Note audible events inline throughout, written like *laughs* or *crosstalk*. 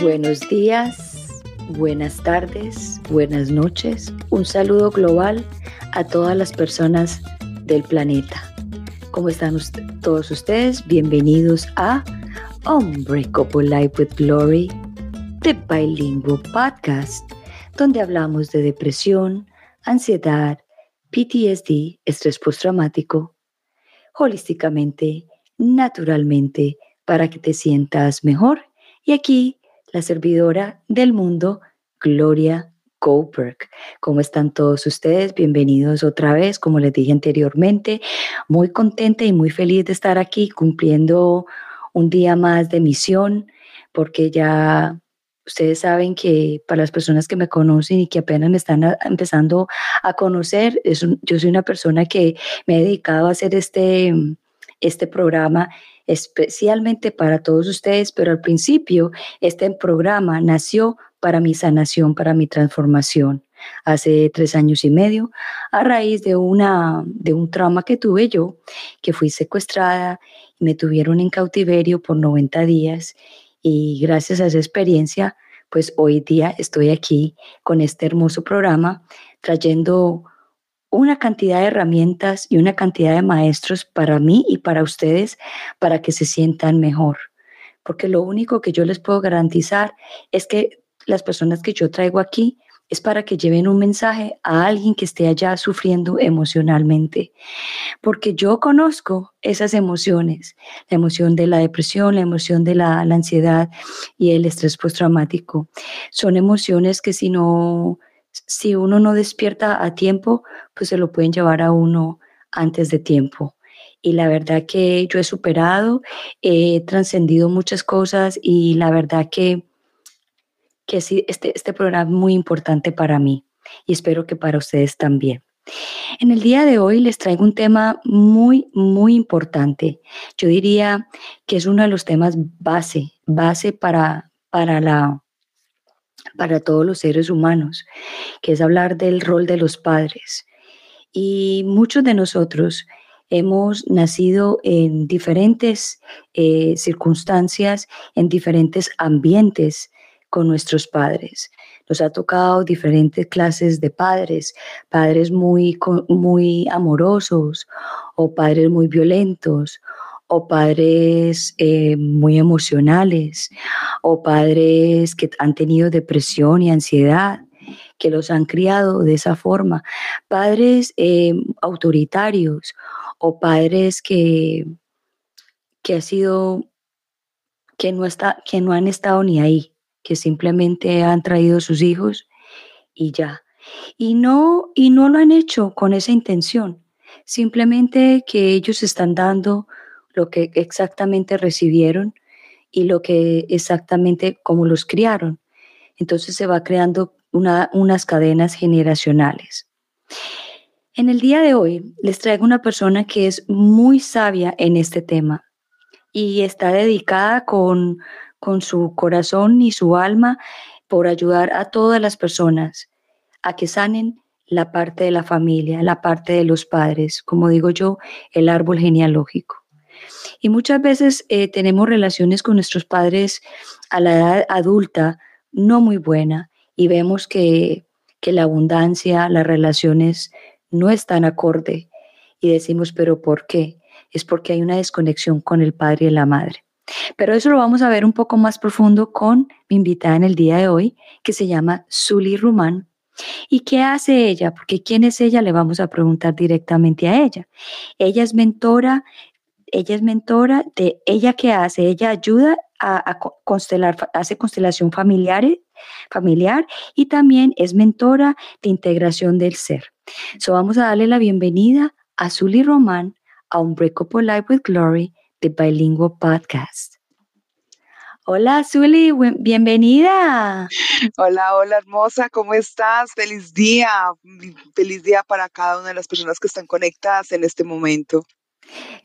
Buenos días, buenas tardes, buenas noches. Un saludo global a todas las personas del planeta. ¿Cómo están todos ustedes? Bienvenidos a Unbreakable Life with Glory, The Bilingual Podcast, donde hablamos de depresión, ansiedad, PTSD, estrés postraumático, holísticamente, naturalmente, para que te sientas mejor. Y aquí la servidora del mundo, Gloria Goldberg. ¿Cómo están todos ustedes? Bienvenidos otra vez, como les dije anteriormente, muy contenta y muy feliz de estar aquí cumpliendo un día más de misión, porque ya ustedes saben que para las personas que me conocen y que apenas me están empezando a conocer, yo soy una persona que me he dedicado a hacer este, este programa especialmente para todos ustedes, pero al principio este programa nació para mi sanación, para mi transformación. Hace tres años y medio, a raíz de, una, de un trauma que tuve yo, que fui secuestrada y me tuvieron en cautiverio por 90 días. Y gracias a esa experiencia, pues hoy día estoy aquí con este hermoso programa, trayendo una cantidad de herramientas y una cantidad de maestros para mí y para ustedes para que se sientan mejor. Porque lo único que yo les puedo garantizar es que las personas que yo traigo aquí es para que lleven un mensaje a alguien que esté allá sufriendo emocionalmente. Porque yo conozco esas emociones, la emoción de la depresión, la emoción de la, ansiedad y el estrés postraumático. Son emociones que si no si uno no despierta a tiempo, pues se lo pueden llevar a uno antes de tiempo. Y la verdad que yo he superado, he trascendido muchas cosas y la verdad que, que sí, este, este programa es muy importante para mí y espero que para ustedes también. En el día de hoy les traigo un tema muy, muy importante. Yo diría que es uno de los temas base, base para, para la, para todos los seres humanos, que es hablar del rol de los padres. Y muchos de nosotros hemos nacido en diferentes eh, circunstancias, en diferentes ambientes con nuestros padres. Nos ha tocado diferentes clases de padres, padres muy, muy amorosos o padres muy violentos o padres eh, muy emocionales, o padres que han tenido depresión y ansiedad, que los han criado de esa forma, padres eh, autoritarios o padres que, que ha sido que no está, que no han estado ni ahí, que simplemente han traído sus hijos y ya. Y no, y no lo han hecho con esa intención, simplemente que ellos están dando lo que exactamente recibieron y lo que exactamente como los criaron. Entonces se va creando unas cadenas generacionales. En el día de hoy les traigo una persona que es muy sabia en este tema y está dedicada con, con su corazón y su alma por ayudar a todas las personas a que sanen la parte de la familia, la parte de los padres, como digo yo, el árbol genealógico. Y muchas veces eh, tenemos relaciones con nuestros padres a la edad adulta no muy buena y vemos que, que la abundancia, las relaciones no están acorde y decimos, pero ¿por qué? Es porque hay una desconexión con el padre y la madre. Pero eso lo vamos a ver un poco más profundo con mi invitada en el día de hoy, que se llama Zully Rumán. ¿Y qué hace ella? Porque quién es ella le vamos a preguntar directamente a ella. Ella es mentora ella es mentora de ella que hace, ella ayuda a, constelar, hace constelación familiar, familiar y también es mentora de integración del ser. So vamos a darle la bienvenida a Zully Román a un Unbreakable Life with Glory de Bilingual Podcast. Hola, Zully, bienvenida. Hola, hola, hermosa, ¿cómo estás? Feliz día, feliz día para cada una de las personas que están conectadas en este momento.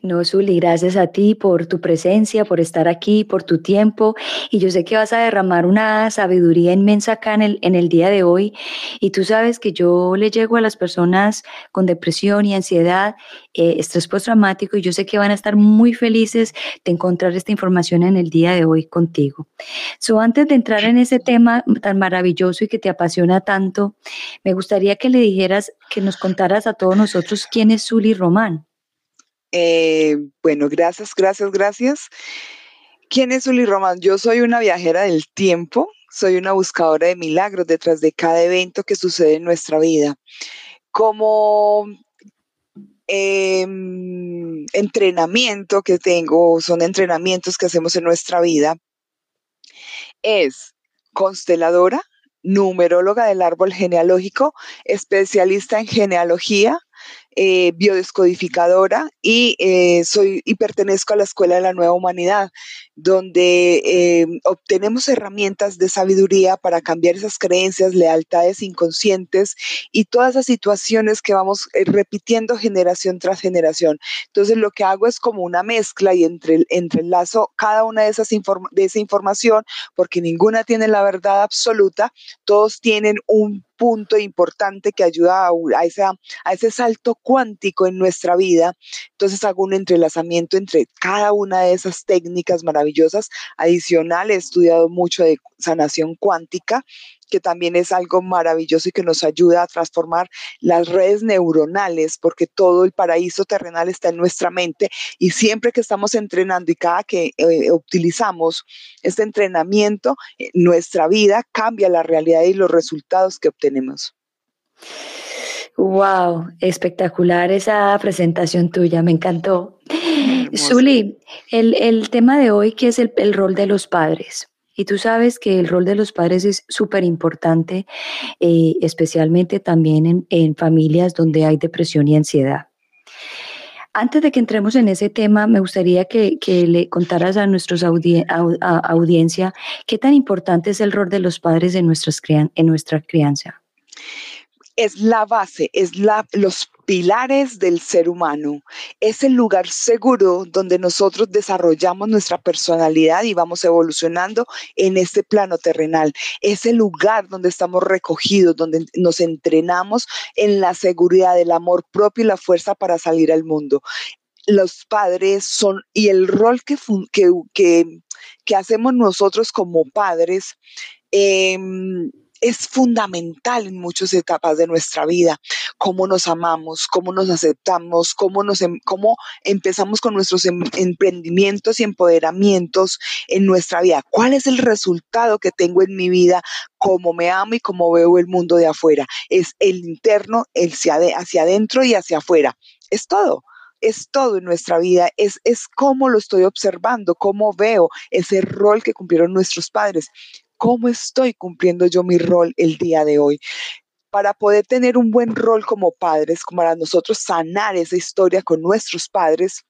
No, Zuli, gracias a ti por tu presencia, por estar aquí, por tu tiempo. Y yo sé que vas a derramar una sabiduría inmensa acá en el, día de hoy. Y tú sabes que yo le llego a las personas con depresión y ansiedad, eh, estrés postraumático, y yo sé que van a estar muy felices de encontrar esta información en el día de hoy contigo. So, antes de entrar en ese tema tan maravilloso y que te apasiona tanto, me gustaría que le dijeras, que nos contaras a todos nosotros quién es Zuli Román. Eh, bueno, gracias, gracias, gracias. ¿Quién es Uli Román? Yo soy una viajera del tiempo, soy una buscadora de milagros detrás de cada evento que sucede en nuestra vida. Como em, entrenamiento que tengo, son entrenamientos que hacemos en nuestra vida, es consteladora, numeróloga del árbol genealógico, especialista en genealogía, eh, biodescodificadora y eh, soy y pertenezco a la Escuela de la Nueva Humanidad, donde eh, obtenemos herramientas de sabiduría para cambiar esas creencias, lealtades inconscientes y todas esas situaciones que vamos repitiendo generación tras generación. Entonces lo que hago es como una mezcla y entre, entrelazo cada una de esas de esa información, porque ninguna tiene la verdad absoluta, todos tienen un punto importante que ayuda a, ese salto cuántico en nuestra vida. Entonces hago un entrelazamiento entre cada una de esas técnicas maravillosas. Adicional, he estudiado mucho de sanación cuántica que también es algo maravilloso y que nos ayuda a transformar las redes neuronales, porque todo el paraíso terrenal está en nuestra mente y siempre que estamos entrenando y cada que eh, utilizamos este entrenamiento, eh, nuestra vida cambia la realidad y los resultados que obtenemos. Wow, espectacular esa presentación tuya, me encantó. Zuli, el, tema de hoy que es el, rol de los padres. Y tú sabes que el rol de los padres es súper importante, eh, especialmente también en, familias donde hay depresión y ansiedad. Antes de que entremos en ese tema, me gustaría que, le contaras a nuestra audiencia qué tan importante es el rol de los padres en, en nuestra crianza es la base, es la, los pilares del ser humano. Es el lugar seguro donde nosotros desarrollamos nuestra personalidad y vamos evolucionando en este plano terrenal. Es el lugar donde estamos recogidos, donde nos entrenamos en la seguridad del amor propio y la fuerza para salir al mundo. Los padres son, y el rol que, que, que, hacemos nosotros como padres, eh, es fundamental en muchas etapas de nuestra vida, cómo nos amamos, cómo nos aceptamos, cómo, nos, em, cómo empezamos con nuestros em, emprendimientos y empoderamientos en nuestra vida. ¿Cuál es el resultado que tengo en mi vida? Cómo me amo y cómo veo el mundo de afuera. Es el interno, el hacia adentro y hacia afuera. Es todo es todo en nuestra vida, es, es cómo lo estoy observando, cómo veo ese rol que cumplieron nuestros padres cómo estoy cumpliendo yo mi rol el día de hoy. Para poder tener un buen rol como padres, como para nosotros sanar esa historia con nuestros padres,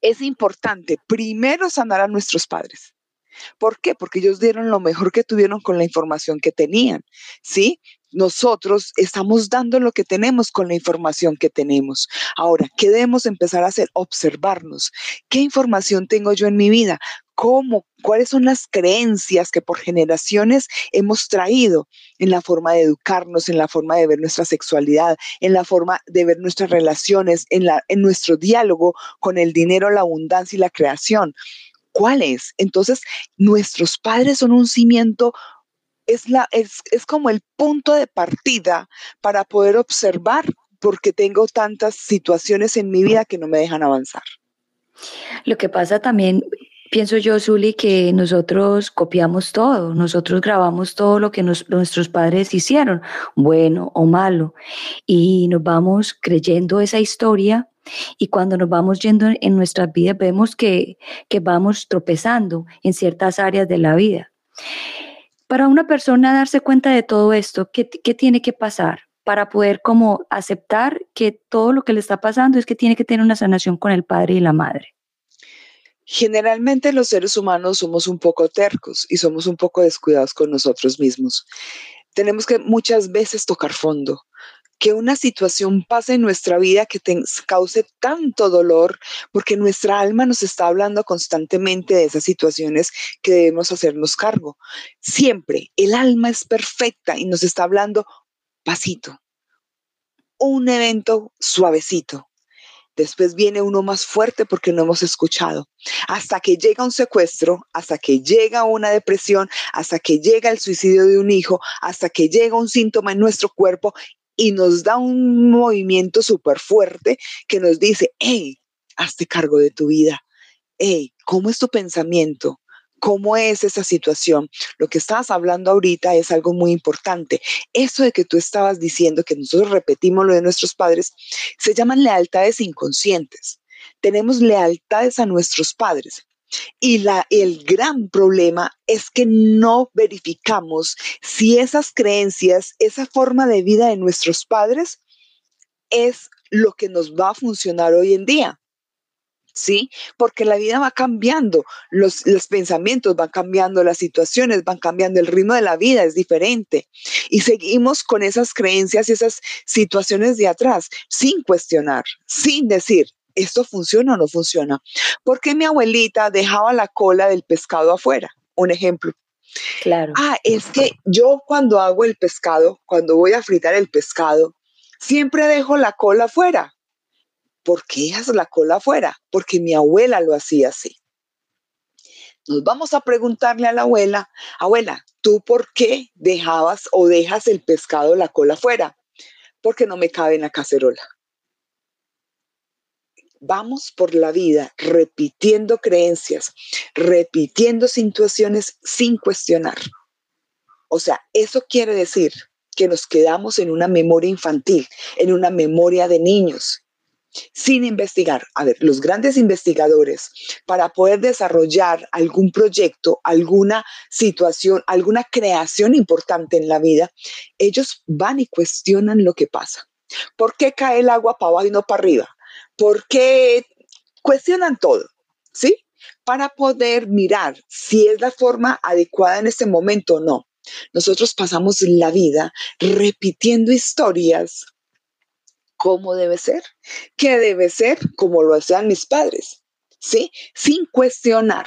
es importante primero sanar a nuestros padres. ¿Por qué? Porque ellos dieron lo mejor que tuvieron con la información que tenían, ¿sí? Nosotros estamos dando lo que tenemos con la información que tenemos. Ahora, ¿qué debemos empezar a hacer? Observarnos. ¿Qué información tengo yo en mi vida? Cómo, cuáles son las creencias que por generaciones hemos traído en la forma de educarnos, en la forma de ver nuestra sexualidad, en la forma de ver nuestras relaciones, en, la, en nuestro diálogo con el dinero, la abundancia y la creación. ¿Cuáles? Entonces, nuestros padres son un cimiento es, la, es, es, como el punto de partida para poder observar porque tengo tantas situaciones en mi vida que no me dejan avanzar. Lo que pasa también Pienso yo, Zuli, que nosotros copiamos todo, nosotros grabamos todo lo que nuestros padres hicieron, bueno o malo, y nos vamos creyendo esa historia y cuando nos vamos yendo en nuestras vidas vemos que, que vamos tropezando en ciertas áreas de la vida. Para una persona darse cuenta de todo esto, ¿qué, qué tiene que pasar? para poder como aceptar que todo lo que le está pasando es que tiene que tener una sanación con el padre y la madre. Generalmente los seres humanos somos un poco tercos y somos un poco descuidados con nosotros mismos. Tenemos que muchas veces tocar fondo. que una situación pase en nuestra vida que te cause tanto dolor, porque nuestra alma nos está hablando constantemente de esas situaciones que debemos hacernos cargo. Siempre el alma es perfecta y nos está hablando pasito, un evento suavecito. Después viene uno más fuerte porque no hemos escuchado. Hasta que llega un secuestro, hasta que llega una depresión, hasta que llega el suicidio de un hijo, hasta que llega un síntoma en nuestro cuerpo y nos da un movimiento súper fuerte que nos dice, hey, hazte cargo de tu vida. Hey, ¿cómo es tu pensamiento? ¿Cómo es esa situación? Lo que estabas hablando ahorita es algo muy importante. Eso de que tú estabas diciendo, que nosotros repetimos lo de nuestros padres, se llaman lealtades inconscientes. Tenemos lealtades a nuestros padres. Y la, el gran problema es que no verificamos si esas creencias, esa forma de vida de nuestros padres es lo que nos va a funcionar hoy en día. ¿Sí? Porque la vida va cambiando, los, los, pensamientos van cambiando, las situaciones van cambiando, el ritmo de la vida es diferente. Y seguimos con esas creencias y esas situaciones de atrás, sin cuestionar, sin decir, ¿esto funciona o no funciona? ¿Por qué mi abuelita dejaba la cola del pescado afuera? Un ejemplo. Claro. Ah, es que yo cuando hago el pescado, cuando voy a fritar el pescado, siempre dejo la cola afuera. ¿Por qué dejas la cola afuera? Porque mi abuela lo hacía así. Nos vamos a preguntarle a la abuela, abuela, ¿tú por qué dejabas o dejas el pescado la cola afuera? Porque no me cabe en la cacerola vamos por la vida repitiendo creencias, repitiendo situaciones sin cuestionar. O sea, eso quiere decir que nos quedamos en una memoria infantil, en una memoria de niños, sin investigar. A ver, los grandes investigadores, para poder desarrollar algún proyecto, alguna situación, alguna creación importante en la vida, ellos van y cuestionan lo que pasa. ¿Por qué cae el agua para abajo y no para arriba? porque cuestionan todo, ¿sí? Para poder mirar si es la forma adecuada en este momento o no. Nosotros pasamos la vida repitiendo historias cómo debe ser, qué debe ser, como lo hacían mis padres, ¿sí? Sin cuestionar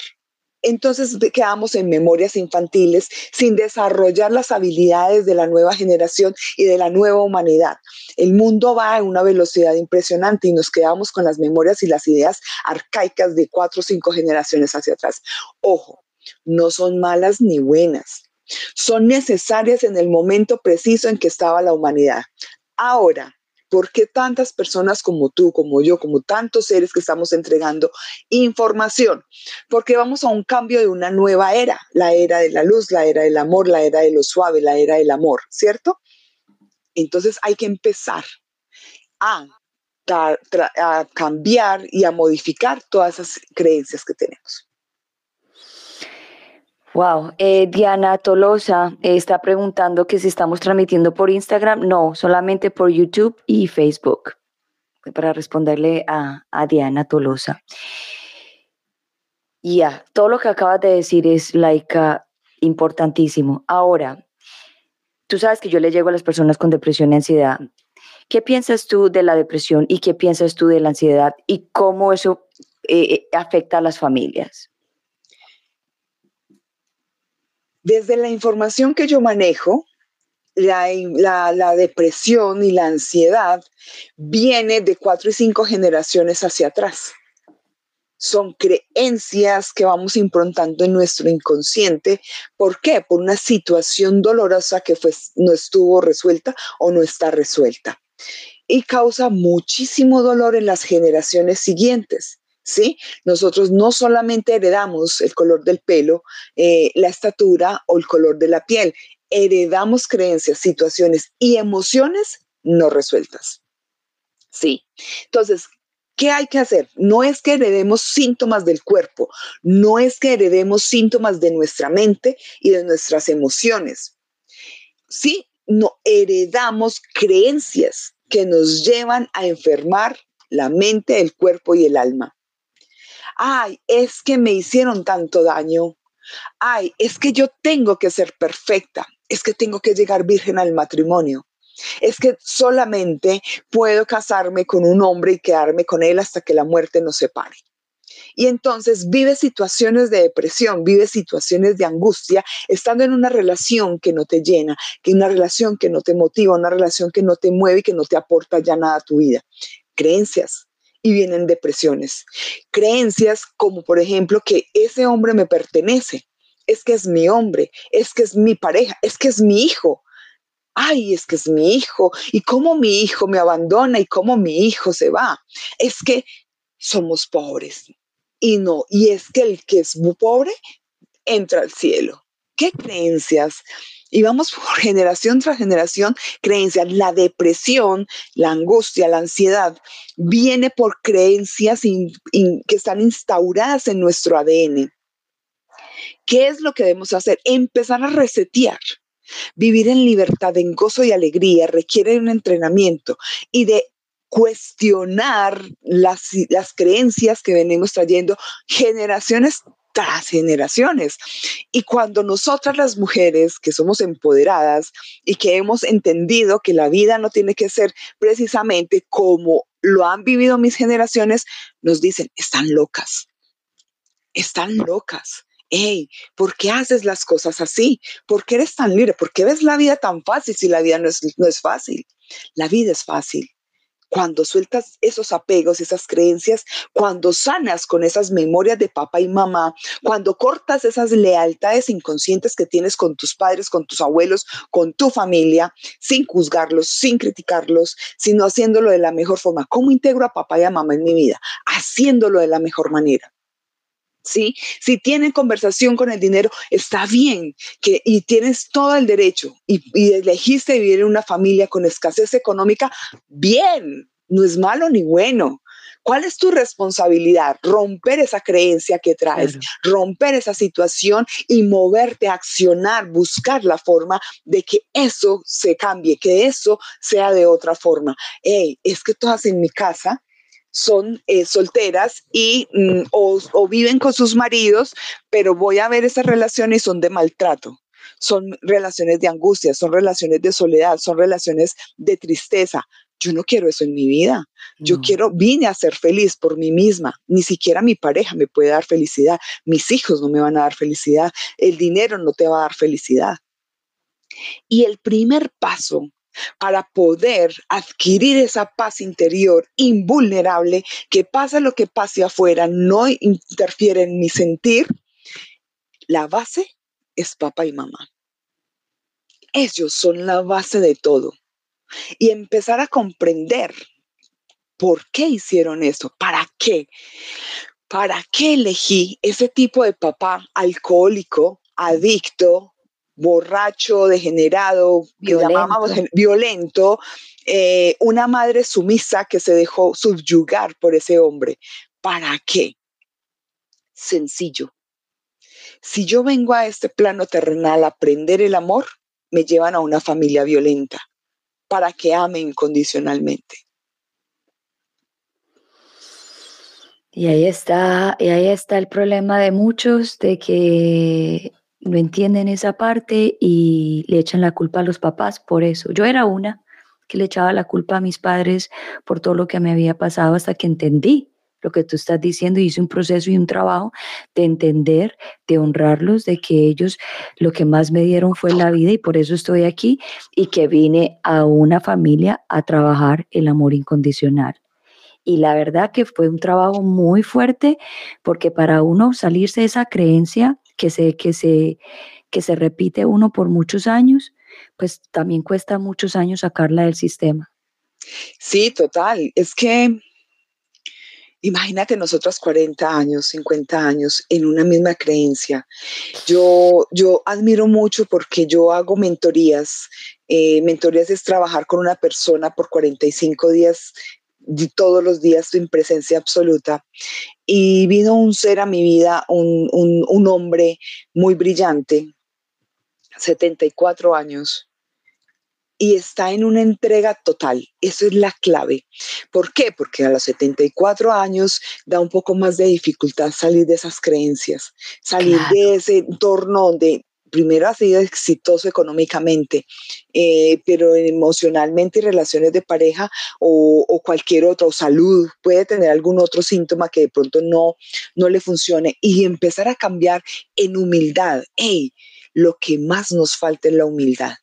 entonces quedamos en memorias infantiles sin desarrollar las habilidades de la nueva generación y de la nueva humanidad. El mundo va a una velocidad impresionante y nos quedamos con las memorias y las ideas arcaicas de cuatro o cinco generaciones hacia atrás. Ojo, no son malas ni buenas. Son necesarias en el momento preciso en que estaba la humanidad. Ahora, ¿Por qué tantas personas como tú, como yo, como tantos seres que estamos entregando información? Porque vamos a un cambio de una nueva era, la era de la luz, la era del amor, la era de lo suave, la era del amor, ¿cierto? Entonces hay que empezar a, a cambiar y a modificar todas esas creencias que tenemos. Wow, eh, Diana Tolosa está preguntando que si estamos transmitiendo por Instagram. No, solamente por YouTube y Facebook. Para responderle a, Diana Tolosa. Ya, todo lo que acabas de decir es like, importantísimo. Ahora, tú sabes que yo le llego a las personas con depresión y ansiedad. ¿Qué piensas tú de la depresión y qué piensas tú de la ansiedad y cómo eso eh, eh, afecta a las familias? Desde la información que yo manejo, la, depresión y la ansiedad viene de cuatro y cinco generaciones hacia atrás. Son creencias que vamos improntando en nuestro inconsciente. ¿Por qué? Por una situación dolorosa que no estuvo resuelta o no está resuelta. Y causa muchísimo dolor en las generaciones siguientes. ¿Sí? Nosotros no solamente heredamos el color del pelo, eh, la estatura o el color de la piel, heredamos creencias, situaciones y emociones no resueltas. Sí. Entonces, ¿qué hay que hacer? No es que heredemos síntomas del cuerpo, no es que heredemos síntomas de nuestra mente y de nuestras emociones. Sí, no heredamos creencias que nos llevan a enfermar la mente, el cuerpo y el alma ay, es que me hicieron tanto daño, ay, es que yo tengo que ser perfecta, es que tengo que llegar virgen al matrimonio. Es que solamente puedo casarme con un hombre y quedarme con él hasta que la muerte nos separe. Y entonces vive situaciones de depresión, vive situaciones de angustia, estando en una relación que no te llena, que una relación que no te motiva, una relación que no te mueve y que no te aporta ya nada a tu vida. Creencias, y vienen depresiones. Creencias como por ejemplo que ese hombre me pertenece, es que es mi hombre, es que es mi pareja, es que es mi hijo. Ay, es que es mi hijo. Y cómo mi hijo me abandona y cómo mi hijo se va. Es que somos pobres. Y no, y es que el que es muy pobre entra al cielo. ¿Qué creencias? Y vamos por *laughs* generación tras generación, creencias. La depresión, la angustia, la ansiedad viene por creencias que están instauradas en nuestro ADN. ¿Qué es lo que debemos hacer? Empezar a resetear. Vivir en libertad, en gozo y alegría requiere un entrenamiento y de cuestionar las, las creencias que venimos trayendo generaciones tras generaciones. Y cuando nosotras las mujeres que somos empoderadas y que hemos entendido que la vida no tiene que ser precisamente como lo han vivido mis generaciones, nos dicen, están locas, están locas hey, ¿por qué haces las cosas así? ¿Por qué eres tan libre? ¿Por qué ves la vida tan fácil si la vida no es, no es fácil? La vida es fácil. Cuando sueltas esos apegos, esas creencias, cuando sanas con esas memorias de papá y mamá, cuando cortas esas lealtades inconscientes que tienes con tus padres, con tus abuelos, con tu familia, sin juzgarlos, sin criticarlos, sino haciéndolo de la mejor forma. ¿Cómo integro a papá y a mamá en mi vida? Haciéndolo de la mejor manera. ¿Sí? Si tienen conversación con el dinero, está bien, que, y tienes todo el derecho, y, y elegiste vivir en una familia con escasez económica, bien, no es malo ni bueno. ¿Cuál es tu responsabilidad? Romper esa creencia que traes, romper esa situación y moverte a accionar, buscar la forma de que eso se cambie, que eso sea de otra forma. Hey, es que todas en mi casa son eh, solteras y mm, o, viven con sus maridos, pero voy a ver esas relaciones y son de maltrato. Son relaciones de angustia, son relaciones de soledad, son relaciones de tristeza. Yo no quiero eso en mi vida. Yo quiero, vine a ser feliz por mí misma. Ni siquiera mi pareja me puede dar felicidad. Mis hijos no me van a dar felicidad. El dinero no te va a dar felicidad. Y el primer paso para poder adquirir esa paz interior invulnerable, que pasa lo que pase afuera, no interfiere en mi sentir, la base es papá y mamá. Ellos son la base de todo. Y empezar a comprender por qué hicieron eso, para qué, para qué elegí ese tipo de papá alcohólico, adicto, borracho, degenerado, violento, violento eh, una madre sumisa que se dejó subyugar por ese hombre. ¿Para qué? Sencillo. Si yo vengo a este plano terrenal a aprender el amor, me llevan a una familia violenta para que ame incondicionalmente. Y ahí está, y ahí está el problema de muchos de que no entienden esa parte y le echan la culpa a los papás por eso. Yo era una que le echaba la culpa a mis padres por todo lo que me había pasado hasta que entendí lo que tú estás diciendo hice un proceso y un trabajo de entender, de honrarlos, de que ellos lo que más me dieron fue la vida y por eso estoy aquí y que vine a una familia a trabajar el amor incondicional. Y la verdad que fue un trabajo muy fuerte porque para uno salirse de esa creencia que se, que se, que se repite uno por muchos años, pues también cuesta muchos años sacarla del sistema. Sí, total. Es que imagínate nosotros 40 años, 50 años en una misma creencia. Yo, yo admiro mucho porque yo hago mentorías. Eh, mentorías es trabajar con una persona por 45 días todos los días en presencia absoluta. Y vino un ser a mi vida, un, un, hombre muy brillante, 74 años, y está en una entrega total. Eso es la clave. ¿Por qué? Porque a los 74 años da un poco más de dificultad salir de esas creencias, salir de ese entorno donde primero ha sido exitoso económicamente, eh, pero emocionalmente y relaciones de pareja o, cualquier otro, o salud, puede tener algún otro síntoma que de pronto no, no le funcione y empezar a cambiar en humildad. Hey, lo que más nos falta es la humildad.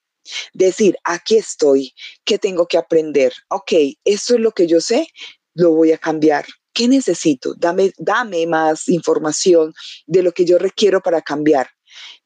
Decir, aquí estoy, ¿qué tengo que aprender? Ok, esto es lo que yo sé, lo voy a cambiar. ¿Qué necesito? Dame, dame más información de lo que yo requiero para cambiar.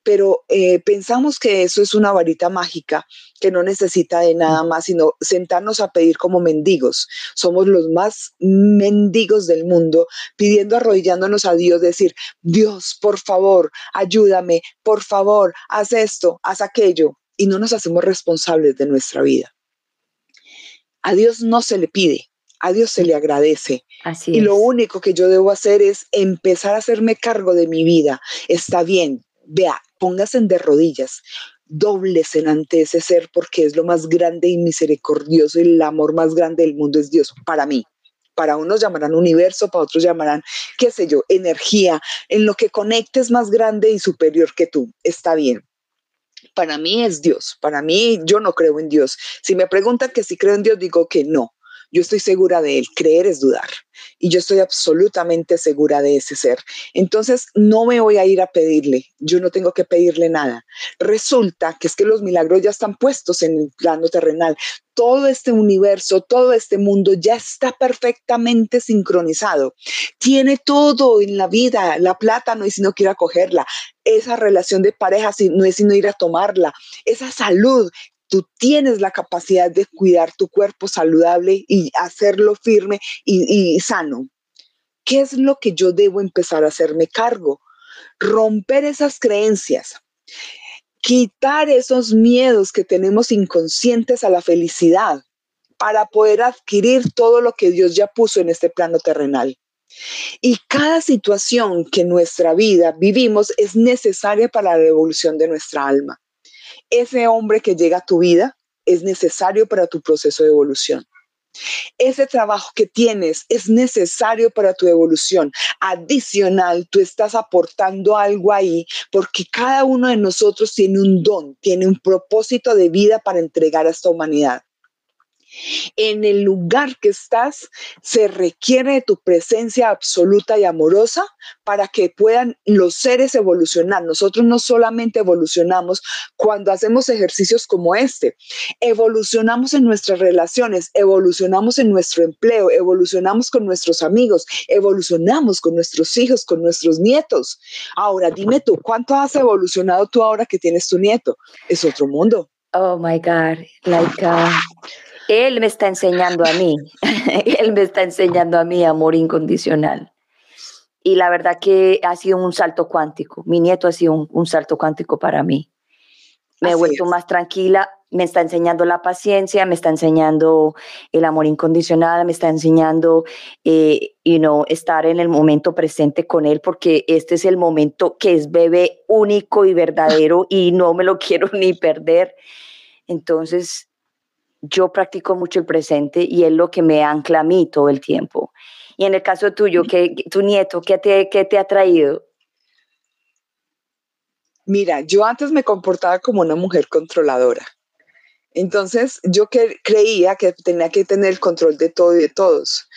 Pero eh, pensamos que eso es una varita mágica que no necesita de nada más, sino sentarnos a pedir como mendigos. Somos los más mendigos del mundo, pidiendo, arrodillándonos a Dios, decir, Dios, por favor, ayúdame, por favor, haz esto, haz aquello. Y no nos hacemos responsables de nuestra vida. A Dios no se le pide, a Dios se le agradece. y lo único que yo debo hacer es empezar a hacerme cargo de mi vida. Está bien, vea, póngase de rodillas, dobles ante ese ser porque es lo más grande y misericordioso y el amor más grande del mundo es Dios para mí. Para unos llamarán universo, para otros llamarán, qué sé yo, energía, en lo que conectes más grande y superior que tú. Está bien. Para mí es Dios. Para mí yo no creo en Dios. Si me preguntan que si creo en Dios, digo que no. Yo estoy segura de él. Creer es dudar. Y yo estoy absolutamente segura de ese ser. Entonces, no me voy a ir a pedirle. Yo no tengo que pedirle nada. Resulta que es que los milagros ya están puestos en el plano terrenal. Todo este universo, todo este mundo ya está perfectamente sincronizado. Tiene todo en la vida. La plata no es sino que ir a cogerla. Esa relación de pareja no es sino ir a tomarla. Esa salud tú tienes la capacidad de cuidar tu cuerpo saludable y hacerlo firme y, sano. ¿Qué es lo que yo debo empezar a hacerme cargo? Romper esas creencias, quitar esos miedos que tenemos inconscientes a la felicidad para poder adquirir todo lo que Dios ya puso en este plano terrenal. Y cada situación que en nuestra vida vivimos es necesaria para la evolución de nuestra alma ese hombre que llega a tu vida es necesario para tu proceso de evolución. Ese trabajo que tienes es necesario para tu evolución. Adicional, tú estás aportando algo ahí porque cada uno de nosotros tiene un don, tiene un propósito de vida para entregar a esta humanidad en el lugar que estás, se requiere de tu presencia absoluta y amorosa para que puedan los seres evolucionar. Nosotros no solamente evolucionamos cuando hacemos ejercicios como este, evolucionamos en nuestras relaciones, evolucionamos en nuestro empleo, evolucionamos con nuestros amigos, evolucionamos con nuestros hijos, con nuestros nietos. Ahora, dime tú, ¿cuánto has evolucionado tú ahora que tienes tu nieto? Es otro mundo. Oh my God, like uh, él me está enseñando a mí, *laughs* Él me está enseñando a mí amor incondicional. Y la verdad que ha sido un salto cuántico. Mi nieto ha sido un, salto cuántico para mí. Me he vuelto más tranquila, me está enseñando la paciencia, me está enseñando el amor incondicional, me está enseñando, eh, you know, estar en el momento presente con él, porque este es el momento que es bebé único y verdadero y no me lo *laughs* quiero ni perder. Entonces, yo practico mucho el presente y es lo que me ancla a mí todo el tiempo. Y en el caso tuyo, que tu nieto, ¿qué te, qué te ha traído? Mira, yo antes me comportaba como una mujer controladora. Entonces, yo creía que tenía que tener el control de todo y de todos.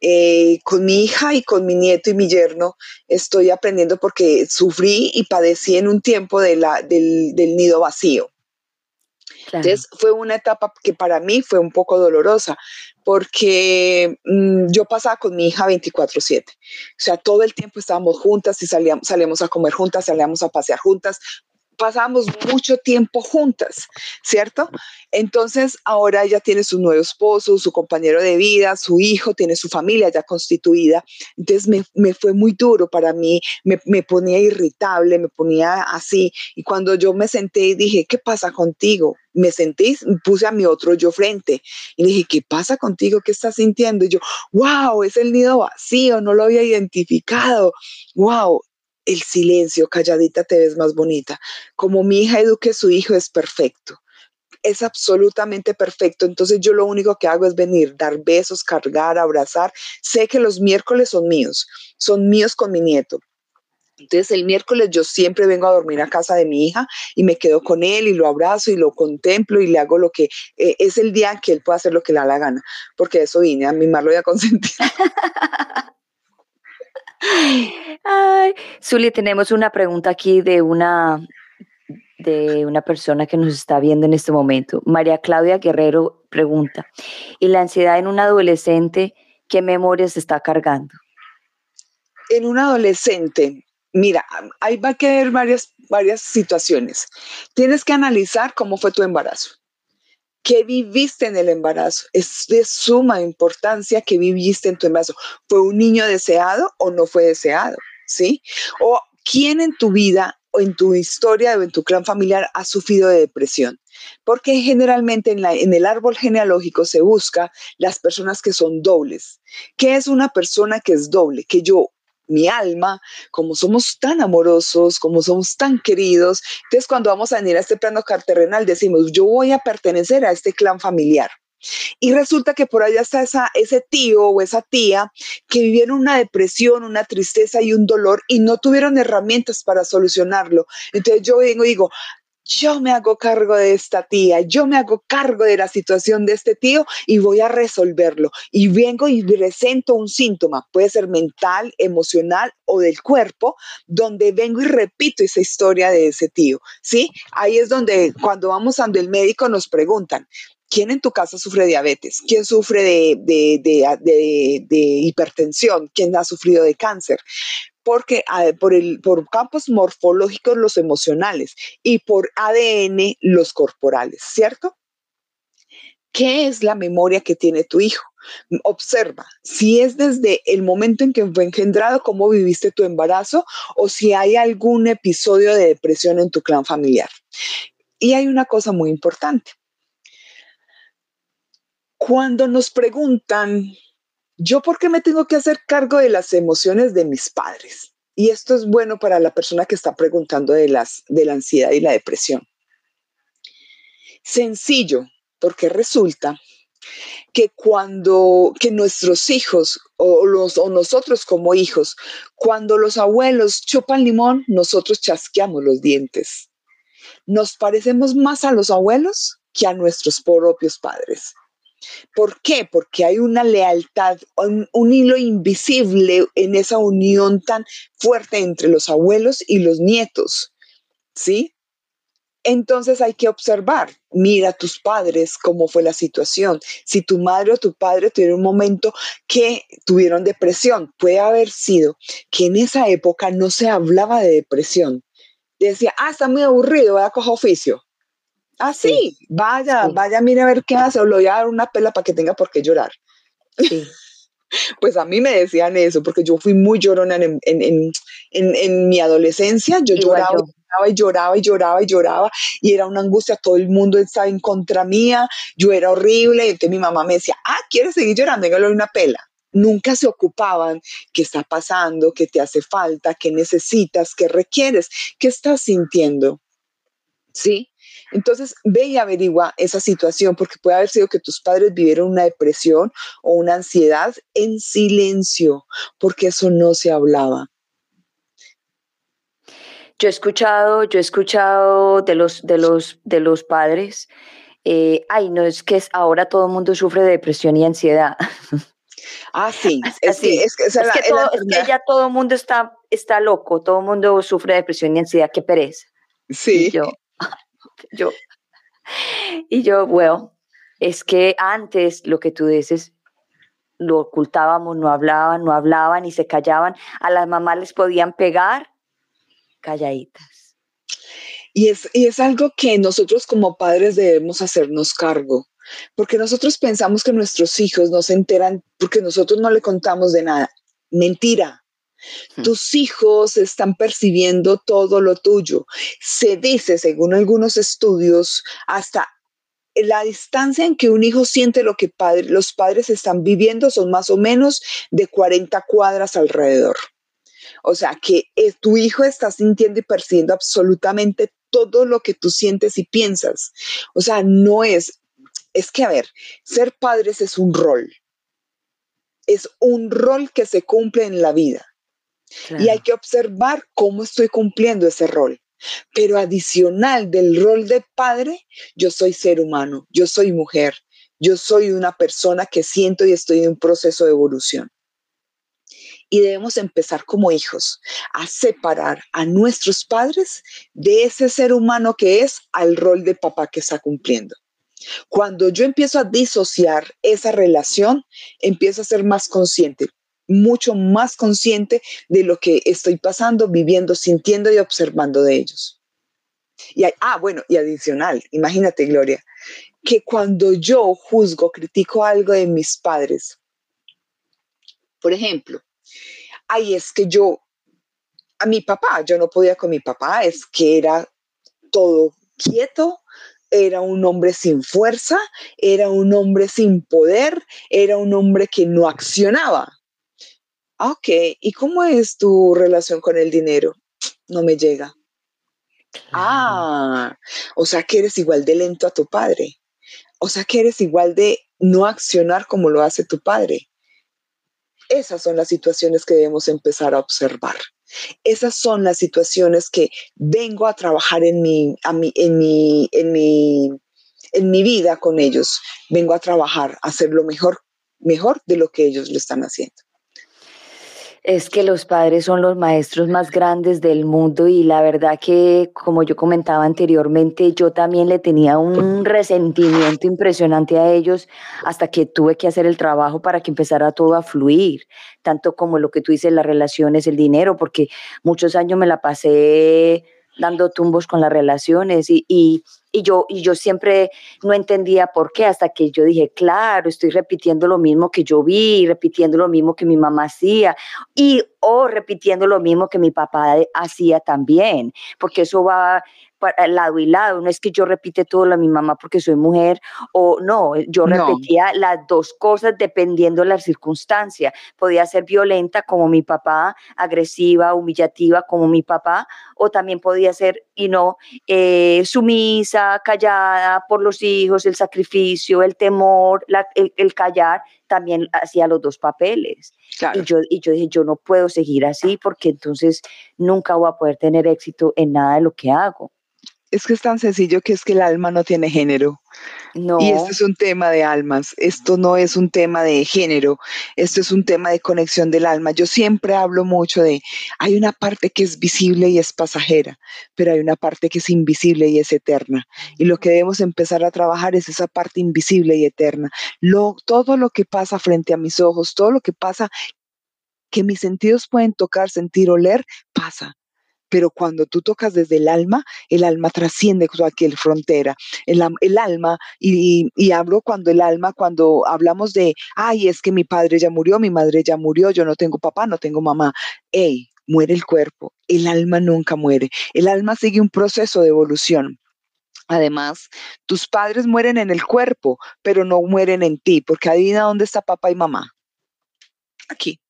Eh, con mi hija y con mi nieto y mi yerno estoy aprendiendo porque sufrí y padecí en un tiempo de la, del, del nido vacío. Entonces fue una etapa que para mí fue un poco dolorosa porque mm, yo pasaba con mi hija 24/7. O sea, todo el tiempo estábamos juntas y salíamos, salíamos a comer juntas, salíamos a pasear juntas, pasamos mucho tiempo juntas, ¿cierto? Entonces ahora ella tiene su nuevo esposo, su compañero de vida, su hijo, tiene su familia ya constituida. Entonces me, me fue muy duro para mí, me, me, ponía irritable, me ponía así. Y cuando yo me senté y dije, ¿qué pasa contigo? Me senté, puse a mi otro yo frente y dije, ¿qué pasa contigo? ¿Qué estás sintiendo? Y yo, wow, es el nido vacío, no lo había identificado. Wow, el silencio, calladita te ves más bonita. Como mi hija eduque a su hijo es perfecto. Es absolutamente perfecto. Entonces yo lo único que hago es venir, dar besos, cargar, abrazar. Sé que los miércoles son míos, son míos con mi nieto. Entonces el miércoles yo siempre vengo a dormir a casa de mi hija y me quedo con él y lo abrazo y lo contemplo y le hago lo que eh, es el día que él puede hacer lo que le da la gana, porque eso vine a mimarlo y a consentir. *laughs* Ay, Zuli, tenemos una pregunta aquí de una de una persona que nos está viendo en este momento. María Claudia Guerrero pregunta, ¿y la ansiedad en un adolescente qué memorias está cargando? En un adolescente, mira, ahí va a quedar varias, varias situaciones. Tienes que analizar cómo fue tu embarazo. ¿Qué viviste en el embarazo? Es de suma importancia que viviste en tu embarazo. ¿Fue un niño deseado o no fue deseado? ¿Sí? O quién en tu vida o en tu historia o en tu clan familiar ha sufrido de depresión. Porque generalmente en, en, el árbol genealógico se busca las personas que son dobles. ¿Qué es una persona que es doble? Que yo mi alma, como somos tan amorosos, como somos tan queridos, entonces cuando vamos a venir a este plano carterrenal decimos, yo voy a pertenecer a este clan familiar. Y resulta que por allá está ese tío o esa tía que vivieron una depresión, una tristeza y un dolor y no tuvieron herramientas para solucionarlo. Entonces yo vengo y digo, yo me hago cargo de esta tía, yo me hago cargo de la situación de este tío y voy a resolverlo. Y vengo y presento un síntoma, puede ser mental, emocional o del cuerpo, donde vengo y repito esa historia de ese tío. ¿Sí? Ahí es donde cuando vamos ante el médico nos preguntan, ¿Quién en tu casa sufre de diabetes? ¿Quién sufre de, de, hipertensión? ¿Quién ha sufrido de cáncer? Porque por, el, campos morfológicos los emocionales y por ADN los corporales, ¿cierto? ¿Qué es la memoria que tiene tu hijo? Observa si es desde el momento en que fue engendrado, cómo viviste tu embarazo o si hay algún episodio de depresión en tu clan familiar. Y hay una cosa muy importante. Cuando nos preguntan ¿Yo por qué me tengo que hacer cargo de las emociones de mis padres? Y esto es bueno para la persona que está preguntando de, las, de la ansiedad y la depresión. Sencillo, porque resulta que cuando que nuestros hijos o, los, o nosotros como hijos, cuando los abuelos chupan limón, nosotros chasqueamos los dientes. Nos parecemos más a los abuelos que a nuestros propios padres. ¿Por qué? Porque hay una lealtad, un, hilo invisible en esa unión tan fuerte entre los abuelos y los nietos. ¿Sí? Entonces hay que observar, mira a tus padres, cómo fue la situación. Si tu madre o tu padre tuvieron un momento que tuvieron depresión, puede haber sido que en esa época no se hablaba de depresión. Decía, ah, está muy aburrido, voy a coger oficio. Ah, sí, vaya, vaya, mire a ver qué hace, o le voy a dar una pela para que tenga por qué llorar. Sí. *laughs* pues a mí me decían eso, porque yo fui muy llorona en, en, en, en mi adolescencia, yo lloraba, y lloraba y lloraba y lloraba, y era una angustia, todo el mundo estaba en contra mía, yo era horrible, y entonces mi mamá me decía, ah, ¿quieres seguir llorando? Dígale una pela. Nunca se ocupaban qué está pasando, qué te hace falta, qué necesitas, qué requieres, qué estás sintiendo. ¿Sí? Entonces, ve y averigua esa situación porque puede haber sido que tus padres vivieron una depresión o una ansiedad en silencio, porque eso no se hablaba. Yo he escuchado, yo he escuchado de los, de los, de los padres, eh, ay, no es que ahora todo el mundo sufre de depresión y ansiedad. *laughs* Ah, sí, *laughs* es, que, es, que, ya todo el mundo está, está loco, todo el mundo sufre de depresión y ansiedad, qué pereza. Sí. yo, yo, y yo, bueno, es que antes lo que tú dices, lo ocultábamos, no hablaban, no hablaban y se callaban. A las mamás les podían pegar calladitas. Y es, y es algo que nosotros como padres debemos hacernos cargo, porque nosotros pensamos que nuestros hijos no se enteran porque nosotros no le contamos de nada. Mentira. Tus hijos están percibiendo todo lo tuyo. Se dice, según algunos estudios, hasta la distancia en que un hijo siente lo que los padres están viviendo son más o menos de 40 cuadras alrededor. O sea, que eh, tu hijo está sintiendo y percibiendo absolutamente todo lo que tú sientes y piensas. O sea, no es, es que, a ver, ser padres es un rol. Es un rol que se cumple en la vida. Y hay que observar cómo estoy cumpliendo ese rol. Pero adicional del rol de padre, yo soy ser humano, yo soy mujer, yo soy una persona que siento y estoy en un proceso de evolución. Y debemos empezar como hijos a separar a nuestros padres de ese ser humano que es al rol de papá que está cumpliendo. Cuando yo empiezo a disociar esa relación, empiezo a ser más consciente, mucho más consciente de lo que estoy pasando, viviendo, sintiendo y observando de ellos. Y ah, bueno, y adicional, imagínate, Gloria, que cuando yo juzgo, critico algo de mis padres, por ejemplo, ay, es que yo, a mi papá, yo no podía con mi papá, es que era todo quieto, era un hombre sin fuerza, era un hombre sin poder, era un hombre que no accionaba. Ah, ok, ¿y cómo es tu relación con el dinero? No me llega. Ah, o sea que eres igual de lento a tu padre. O sea que eres igual de no accionar como lo hace tu padre. Esas son las situaciones que debemos empezar a observar. Esas son las situaciones que vengo a trabajar en mi, en mi, en mi, en mi vida con ellos. Vengo a trabajar, a hacer lo mejor, mejor de lo que ellos lo están haciendo es que los padres son los maestros más grandes del mundo y la verdad que, como yo comentaba anteriormente, yo también le tenía un resentimiento impresionante a ellos hasta que tuve que hacer el trabajo para que empezara todo a fluir, tanto como lo que tú dices, las relaciones, el dinero, porque muchos años me la pasé dando tumbos con las relaciones y, y, y, yo, y yo siempre no entendía por qué, hasta que yo dije, claro, estoy repitiendo lo mismo que yo vi, repitiendo lo mismo que mi mamá hacía y o repitiendo lo mismo que mi papá hacía también, porque eso va lado y lado, no es que yo repite todo lo de mi mamá porque soy mujer o no, yo repetía las dos cosas dependiendo de la circunstancia. Podía ser violenta como mi papá, agresiva, humillativa como mi papá, o también podía ser, y no, eh, sumisa, callada por los hijos, el sacrificio, el temor, el, callar, también hacía los dos papeles. Y, yo, y yo dije, yo no puedo seguir así porque entonces nunca voy a poder tener éxito en nada de lo que hago es que es tan sencillo que es que el alma no tiene género. No. Y esto es un tema de almas, esto no es un tema de género, esto es un tema de conexión del alma. Yo siempre hablo mucho de, hay una parte que es visible y es pasajera, pero hay una parte que es invisible y es eterna. Y lo que debemos empezar a trabajar es esa parte invisible y eterna. Lo, todo lo que pasa frente a mis ojos, todo lo que pasa que mis sentidos pueden tocar, sentir, oler, pasa pero cuando tú tocas desde el alma, el alma trasciende cualquier frontera. El, alma, y, y, hablo cuando el alma, cuando hablamos de, ay, es que mi padre ya murió, mi madre ya murió, yo no tengo papá, no tengo mamá. Ey, muere el cuerpo, el alma nunca muere. El alma sigue un proceso de evolución. Además, tus padres mueren en el cuerpo, pero no mueren en ti, porque adivina dónde está papá y mamá. Aquí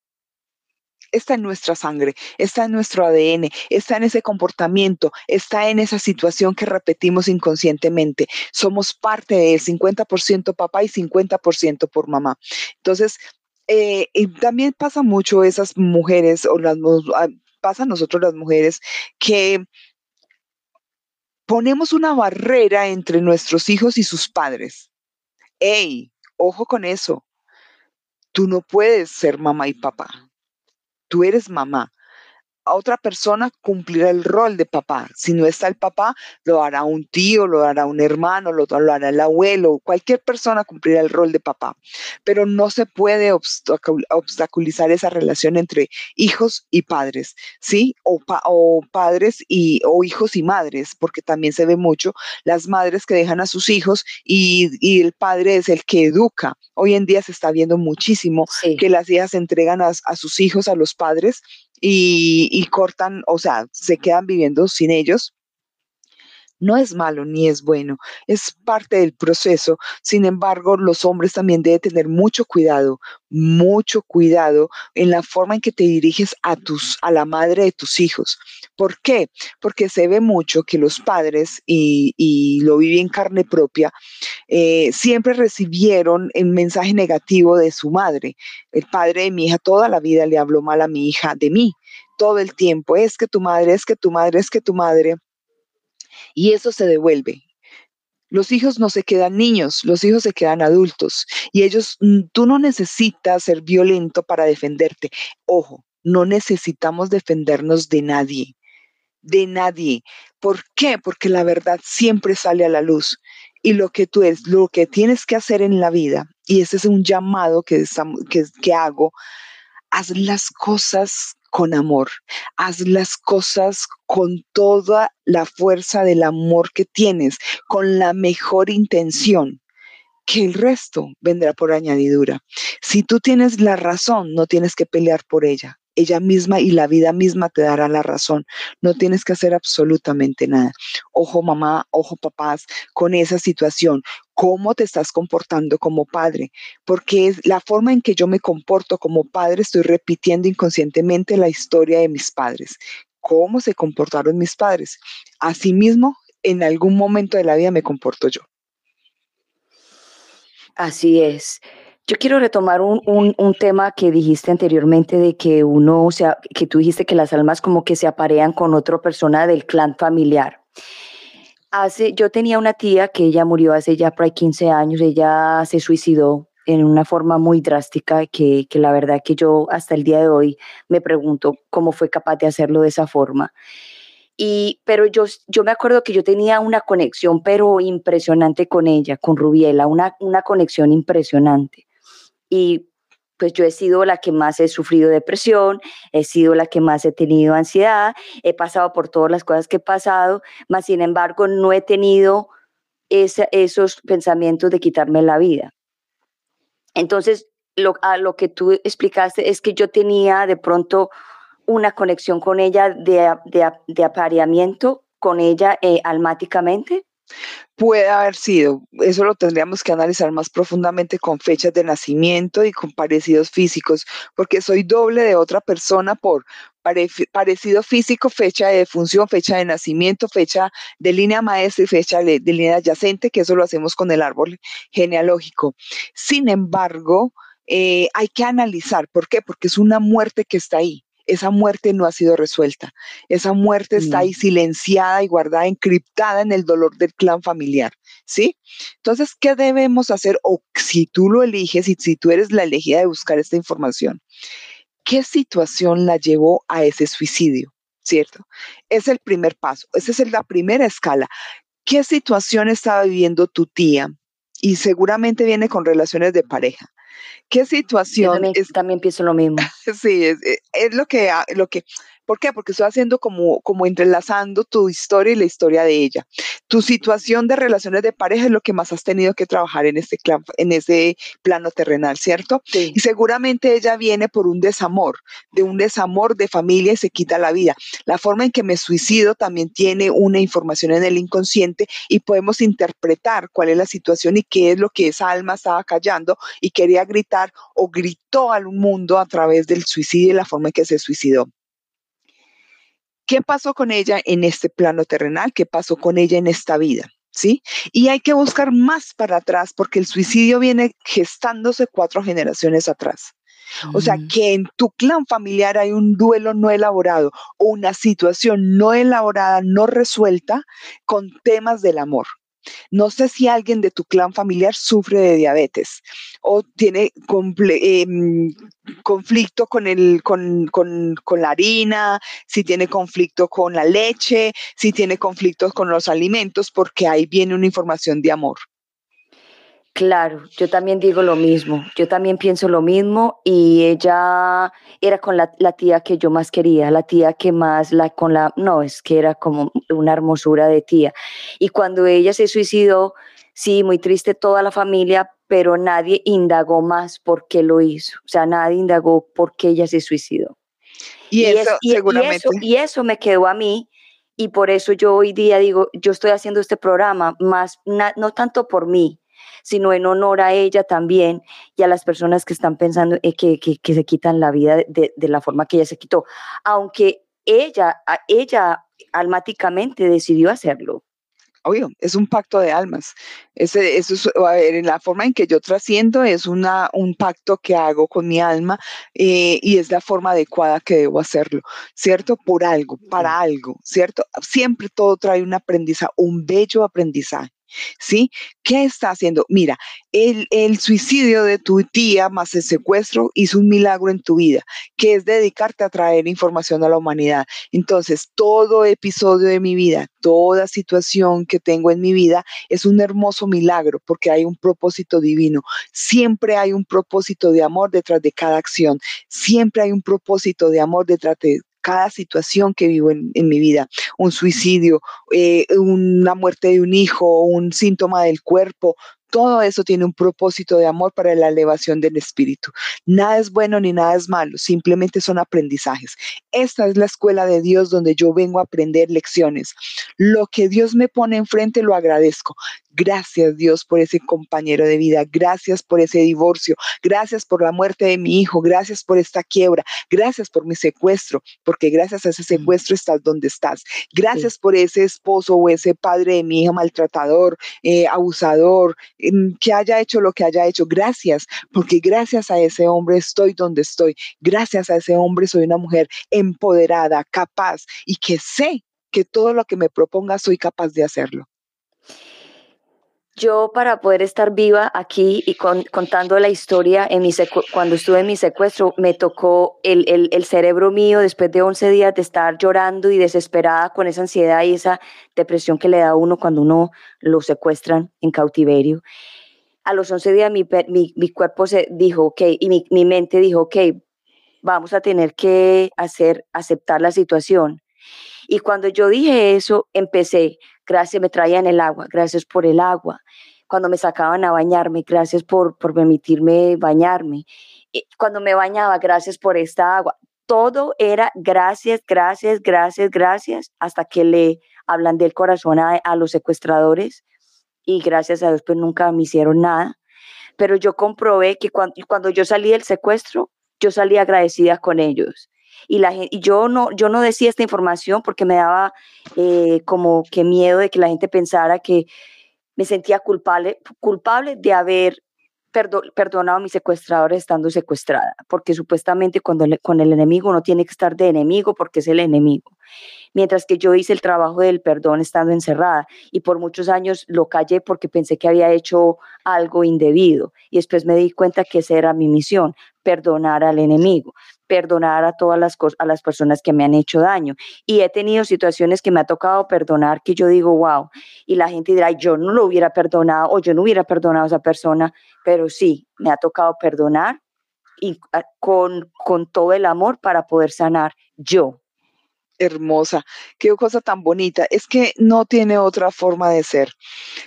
está en nuestra sangre, está en nuestro ADN, está en ese comportamiento, está en esa situación que repetimos inconscientemente. Somos parte del 50% papá y 50% por mamá. Entonces, eh, y también pasa mucho esas mujeres, o las ah, pasa a nosotros las mujeres, que ponemos una barrera entre nuestros hijos y sus padres. ¡Ey! Ojo con eso. Tú no puedes ser mamá y papá tú eres mamá. Otra persona cumplirá el rol de papá. Si no está el papá, lo hará un tío, lo hará un hermano, lo, hará el abuelo, cualquier persona cumplirá el rol de papá. Pero no se puede obstaculizar esa relación entre hijos y padres, ¿sí? O, o padres y, o hijos y madres, porque también se ve mucho las madres que dejan a sus hijos y, y el padre es el que educa. Hoy en día se está viendo muchísimo que las hijas entregan a, a sus hijos a los padres y, cortan, o sea, se quedan viviendo sin ellos. No es malo ni es bueno, es parte del proceso. Sin embargo, los hombres también deben tener mucho cuidado, mucho cuidado en la forma en que te diriges a tus a la madre de tus hijos. ¿Por qué? Porque se ve mucho que los padres y, lo viví en carne propia eh, siempre recibieron el mensaje negativo de su madre. El padre de mi hija toda la vida le habló mal a mi hija de mí todo el tiempo. Es que tu madre, es que tu madre, es que tu madre y eso se devuelve. Los hijos no se quedan niños, los hijos se quedan adultos y ellos, mm, tú no necesitas ser violento para defenderte. Ojo, no necesitamos defendernos de nadie, de nadie. ¿Por qué? Porque la verdad siempre sale a la luz y lo que tú es, lo que tienes que hacer en la vida, y ese es un llamado que, que, que hago, haz las cosas con amor. Haz las cosas con toda la fuerza del amor que tienes, con la mejor intención que el resto vendrá por añadidura. Si tú tienes la razón, no tienes que pelear por ella ella misma y la vida misma te dará la razón. No tienes que hacer absolutamente nada. Ojo mamá, ojo papás, con esa situación. ¿Cómo te estás comportando como padre? Porque es la forma en que yo me comporto como padre, estoy repitiendo inconscientemente la historia de mis padres. ¿Cómo se comportaron mis padres? Asimismo, en algún momento de la vida me comporto yo. Así es. Yo quiero retomar un, un, tema que dijiste anteriormente de que uno, o sea, que tú dijiste que las almas como que se aparean con otra persona del clan familiar. Hace, yo tenía una tía que ella murió hace ya por ahí 15 años, ella se suicidó en una forma muy drástica que, que la verdad que yo hasta el día de hoy me pregunto cómo fue capaz de hacerlo de esa forma. Y, pero yo, yo me acuerdo que yo tenía una conexión, pero impresionante con ella, con Rubiela, una, una conexión impresionante y pues yo he sido la que más he sufrido depresión, he sido la que más he tenido ansiedad, he pasado por todas las cosas que he pasado, mas sin embargo no he tenido esos pensamientos de quitarme la vida. Entonces, a lo que tú explicaste es que yo tenía de pronto una conexión con ella de, de, apareamiento con ella eh, almáticamente. Puede haber sido, eso lo tendríamos que analizar más profundamente con fechas de nacimiento y con parecidos físicos, porque soy doble de otra persona por parecido físico, fecha de defunción, fecha de nacimiento, fecha de línea maestra y fecha de, línea adyacente, que eso lo hacemos con el árbol genealógico. Sin embargo, eh, hay que analizar, ¿por qué? Porque es una muerte que está ahí esa muerte no ha sido resuelta. Esa muerte está ahí silenciada y guardada, encriptada en el dolor del clan familiar, ¿sí? Entonces, ¿qué debemos hacer? O si tú lo eliges y si tú eres la elegida de buscar esta información, ¿qué situación la llevó a ese suicidio? ¿Cierto? Es el primer paso, esa es la primera escala. ¿Qué situación estaba viviendo tu tía? Y seguramente viene con relaciones de pareja. ¿Qué situación? también, es, también pienso lo mismo. *laughs* Sí, es, eh, es, lo que, lo que ¿Por qué? Porque estoy haciendo como, como entrelazando tu historia y la historia de ella. Tu situación de relaciones de pareja es lo que más has tenido que trabajar en este, en ese plano terrenal, ¿cierto? Y seguramente ella viene por un desamor, de un desamor de familia y se quita la vida. La forma en que me suicido también tiene una información en el inconsciente y podemos interpretar cuál es la situación y qué es lo que esa alma estaba callando y quería gritar o gritó al mundo a través del suicidio y la forma en que se suicidó. ¿Qué pasó con ella en este plano terrenal? ¿Qué pasó con ella en esta vida? ¿Sí? Y hay que buscar más para atrás porque el suicidio viene gestándose cuatro generaciones atrás. O sea, que en tu clan familiar hay un duelo no elaborado o una situación no elaborada, no resuelta con temas del amor. No sé si alguien de tu clan familiar sufre de diabetes o tiene em, conflicto con, el, con, con, con, la harina, si tiene conflicto con la leche, si tiene conflictos con los alimentos, porque ahí viene una información de amor. Claro, yo también digo lo mismo, yo también pienso lo mismo y ella era con la, tía que yo más quería, la tía que más, la con la, no, es que era como una hermosura de tía. Y cuando ella se suicidó, sí, muy triste toda la familia, pero nadie indagó más por qué lo hizo, o sea, nadie indagó por qué ella se suicidó. Y, eso, seguramente. y eso me quedó a mí Y por eso yo hoy día digo, yo estoy haciendo este programa más, no tanto por mí, sino en honor a ella también y a las personas que están pensando eh, que, que, se quitan la vida de, de, la forma que ella se quitó. Aunque ella, ella almáticamente decidió hacerlo obvio, es un pacto de almas. Ese, eso es, a ver, en la forma en que yo trasciendo es una, un pacto que hago con mi alma eh, y es la forma adecuada que debo hacerlo, ¿cierto? Por algo, para algo, ¿cierto? Siempre todo trae un aprendizaje, un bello aprendizaje. ¿Sí? ¿Qué está haciendo? Mira, el, el, suicidio de tu tía más el secuestro hizo un milagro en tu vida, que es dedicarte a traer información a la humanidad. Entonces, todo episodio de mi vida, toda situación que tengo en mi vida es un hermoso milagro porque hay un propósito divino. Siempre hay un propósito de amor detrás de cada acción. Siempre hay un propósito de amor detrás de cada situación que vivo en, mi vida, un suicidio, eh, una muerte de un hijo, un síntoma del cuerpo, todo eso tiene un propósito de amor para la elevación del espíritu. Nada es bueno ni nada es malo, simplemente son aprendizajes. Esta es la escuela de Dios donde yo vengo a aprender lecciones. Lo que Dios me pone enfrente lo agradezco. Gracias Dios por ese compañero de vida, gracias por ese divorcio, gracias por la muerte de mi hijo, gracias por esta quiebra, gracias por mi secuestro, porque gracias a ese secuestro estás donde estás. Gracias por ese esposo o ese padre de mi hija maltratador, eh, abusador, que haya hecho lo que haya hecho. Gracias, porque gracias a ese hombre estoy donde estoy. Gracias a ese hombre soy una mujer empoderada, capaz y que sé que todo lo que me proponga soy capaz de hacerlo. Yo para poder estar viva aquí y contando la historia, en mi cuando estuve en mi secuestro, me tocó el, el, cerebro mío después de 11 días de estar llorando y desesperada con esa ansiedad y esa depresión que le da a uno cuando uno lo secuestran en cautiverio. A los 11 días mi, mi, mi cuerpo se dijo, ok, y mi, mi mente dijo, ok, vamos a tener que hacer, aceptar la situación. Y cuando yo dije eso, empecé, gracias, me traían el agua, gracias por el agua. Cuando me sacaban a bañarme, gracias por, por permitirme bañarme. Cuando me bañaba, gracias por esta agua. Todo era gracias, gracias, gracias, gracias, hasta que le hablan del corazón a, los secuestradores y gracias a Dios pues nunca me hicieron nada. Pero yo comprobé que cuando, cuando yo salí del secuestro, yo salí agradecida con ellos y, la, y yo, no, yo no decía esta información porque me daba eh, como que miedo de que la gente pensara que me sentía culpable, culpable de haber perdonado a mis secuestradores estando secuestrada, porque supuestamente cuando con el enemigo uno tiene que estar de enemigo porque es el enemigo. Mientras que yo hice el trabajo del perdón estando encerrada y por muchos años lo callé porque pensé que había hecho algo indebido y después me di cuenta que esa era mi misión, perdonar al enemigo perdonar a todas las cosas, a las personas que me han hecho daño. Y he tenido situaciones que me ha tocado perdonar que yo digo, wow, y la gente dirá, yo no lo hubiera perdonado o yo no hubiera perdonado a esa persona, pero sí, me ha tocado perdonar y ah, con, con todo el amor para poder sanar yo hermosa, qué cosa tan bonita. Es que no tiene otra forma de ser.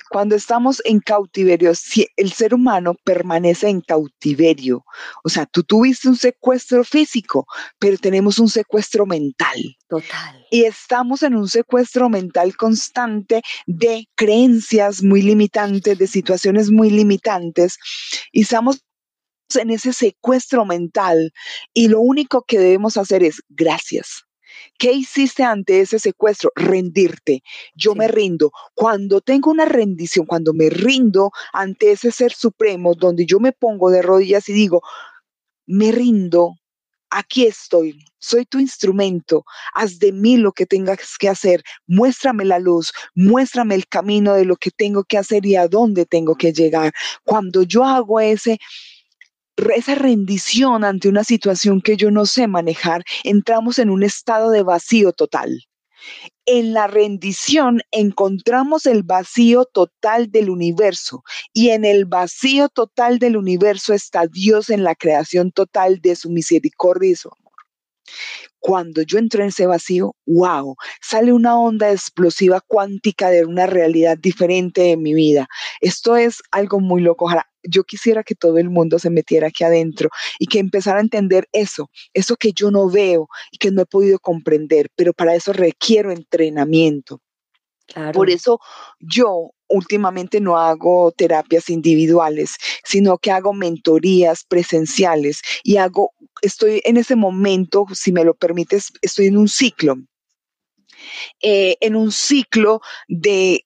Cuando estamos en cautiverio, si el ser humano permanece en cautiverio. O sea, tú tuviste un secuestro físico, pero tenemos un secuestro mental. Total. Y estamos en un secuestro mental constante de creencias muy limitantes, de situaciones muy limitantes. Y estamos en ese secuestro mental y lo único que debemos hacer es gracias ¿Qué hiciste ante ese secuestro? Rendirte. Yo me rindo. Cuando tengo una rendición, cuando me rindo ante ese ser supremo, donde yo me pongo de rodillas y digo, me rindo, aquí estoy, soy tu instrumento, haz de mí lo que tengas que hacer, muéstrame la luz, muéstrame el camino de lo que tengo que hacer y a dónde tengo que llegar. Cuando yo hago ese esa rendición ante una situación que yo no sé manejar, entramos en un estado de vacío total. En la rendición encontramos el vacío total del universo y en el vacío total del universo está Dios en la creación total de su misericordia y su amor. Cuando yo entro en ese vacío, wow, sale una onda explosiva cuántica de una realidad diferente en mi vida. Esto es algo muy loco. Yo quisiera que todo el mundo se metiera aquí adentro y que empezara a entender eso, eso que yo no veo y que no he podido comprender, pero para eso requiero entrenamiento. Por eso yo últimamente no hago terapias individuales, sino que hago mentorías presenciales y hago, estoy en ese momento, si me lo permites, estoy en un ciclo eh, en un ciclo de,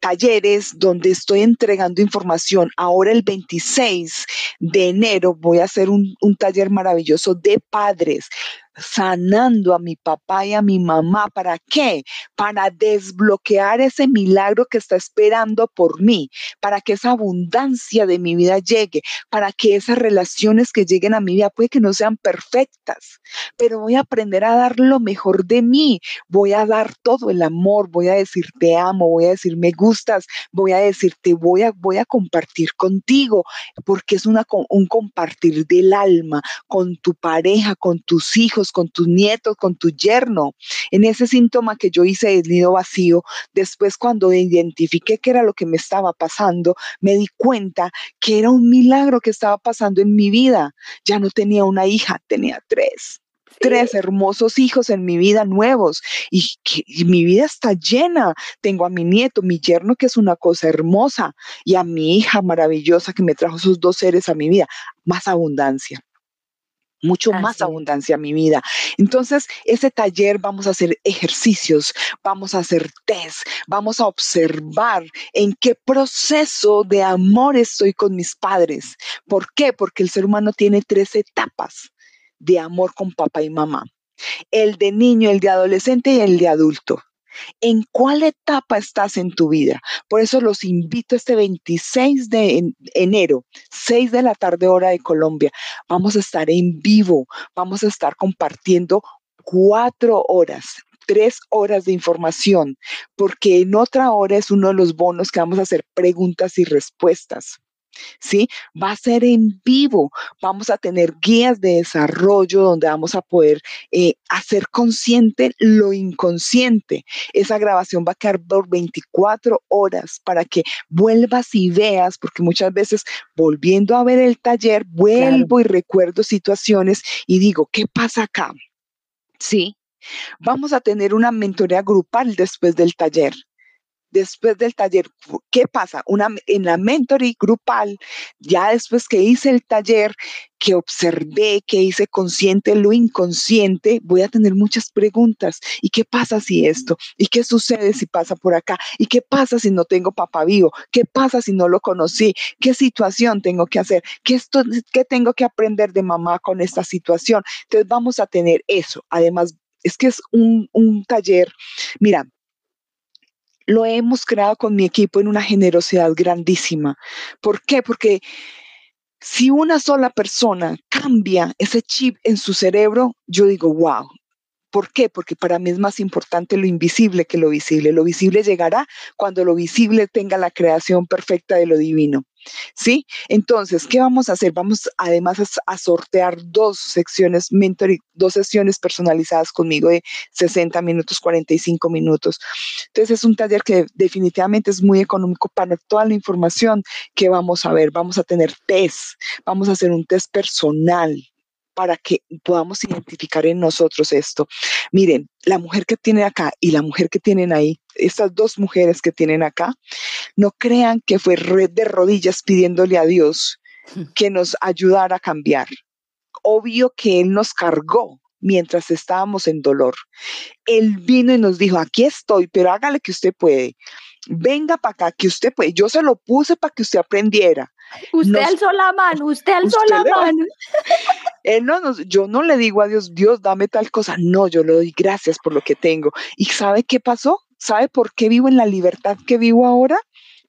talleres donde estoy entregando información. Ahora el 26 de enero voy a hacer un, un taller maravilloso de padres sanando a mi papá y a mi mamá. ¿Para qué? Para desbloquear ese milagro que está esperando por mí, para que esa abundancia de mi vida llegue, para que esas relaciones que lleguen a mi vida puede que no sean perfectas, pero voy a aprender a dar lo mejor de mí, voy a dar todo el amor, voy a decir te amo, voy a decir me gustas, voy a decir te voy a, voy a compartir contigo, porque es una, un compartir del alma con tu pareja, con tus hijos con tus nietos, con tu yerno. En ese síntoma que yo hice del nido vacío, después cuando identifiqué qué era lo que me estaba pasando, me di cuenta que era un milagro que estaba pasando en mi vida. Ya no tenía una hija, tenía tres tres hermosos hijos en mi vida nuevos y, y, mi vida está llena. Tengo a mi nieto, mi yerno, que es una cosa hermosa, y a mi hija maravillosa que me trajo esos dos seres a mi vida, más abundancia mucho más abundancia a mi vida. Entonces, ese taller vamos a hacer ejercicios, vamos a hacer test, vamos a observar en qué proceso de amor estoy con mis padres. ¿Por qué? Porque el ser humano tiene tres etapas de amor con papá y mamá. El de niño, el de adolescente y el de adulto en cuál etapa estás en tu vida. Por eso los invito este 26 de enero, 6 de la tarde hora de Colombia. Vamos a estar en vivo, vamos a estar compartiendo cuatro horas tres horas de información, porque en otra hora es uno de los bonos que vamos a hacer preguntas y respuestas. ¿Sí? Va a ser en vivo. Vamos a tener guías de desarrollo donde vamos a poder eh, hacer consciente lo inconsciente. Esa grabación va a quedar por 24 horas para que vuelvas y veas, porque muchas veces volviendo a ver el taller, vuelvo y recuerdo situaciones y digo, ¿qué pasa acá? Sí. Vamos a tener una mentoría grupal después del taller después del taller, ¿qué pasa? Una, en la mentoring grupal, ya después que hice el taller, que observé, que hice consciente lo inconsciente, voy a tener muchas preguntas. ¿Y qué pasa si esto? ¿Y qué sucede si pasa por acá? ¿Y qué pasa si no tengo papá vivo? ¿Qué pasa si no lo conocí? ¿Qué situación tengo que hacer? ¿Qué, esto, qué tengo que aprender de mamá con esta situación? Entonces vamos a tener eso. Además, es que es un, un taller, mira, lo hemos creado con mi equipo en una generosidad grandísima. ¿Por qué? Porque si una sola persona cambia ese chip en su cerebro, yo digo, wow. ¿Por qué? Porque para mí es más importante lo invisible que lo visible. Lo visible llegará cuando lo visible tenga la creación perfecta de lo divino. ¿Sí? Entonces, ¿qué vamos a hacer? Vamos además a, sortear dos secciones mentoring, dos sesiones personalizadas conmigo de 60 minutos, 45 minutos. Entonces, es un taller que definitivamente es muy económico para toda la información que vamos a ver. Vamos a tener test, vamos a hacer un test personal, para que podamos identificar en nosotros esto. Miren, la mujer que tiene acá y la mujer que tienen ahí, estas dos mujeres que tienen acá, no crean que fue red de rodillas pidiéndole a Dios *laughs* que nos ayudara a cambiar. Obvio que Él nos cargó mientras estábamos en dolor. Él vino y nos dijo, aquí estoy, pero hágale que usted puede. Venga para acá, que usted puede. Yo se lo puse para que usted aprendiera. Usted alzó la mano, usted alzó la mano. Él *laughs* no nos, yo no le digo a Dios, Dios, dame tal cosa. No, yo le doy gracias por lo que tengo. ¿Y sabe qué pasó? ¿Sabe por qué vivo en la libertad que vivo ahora?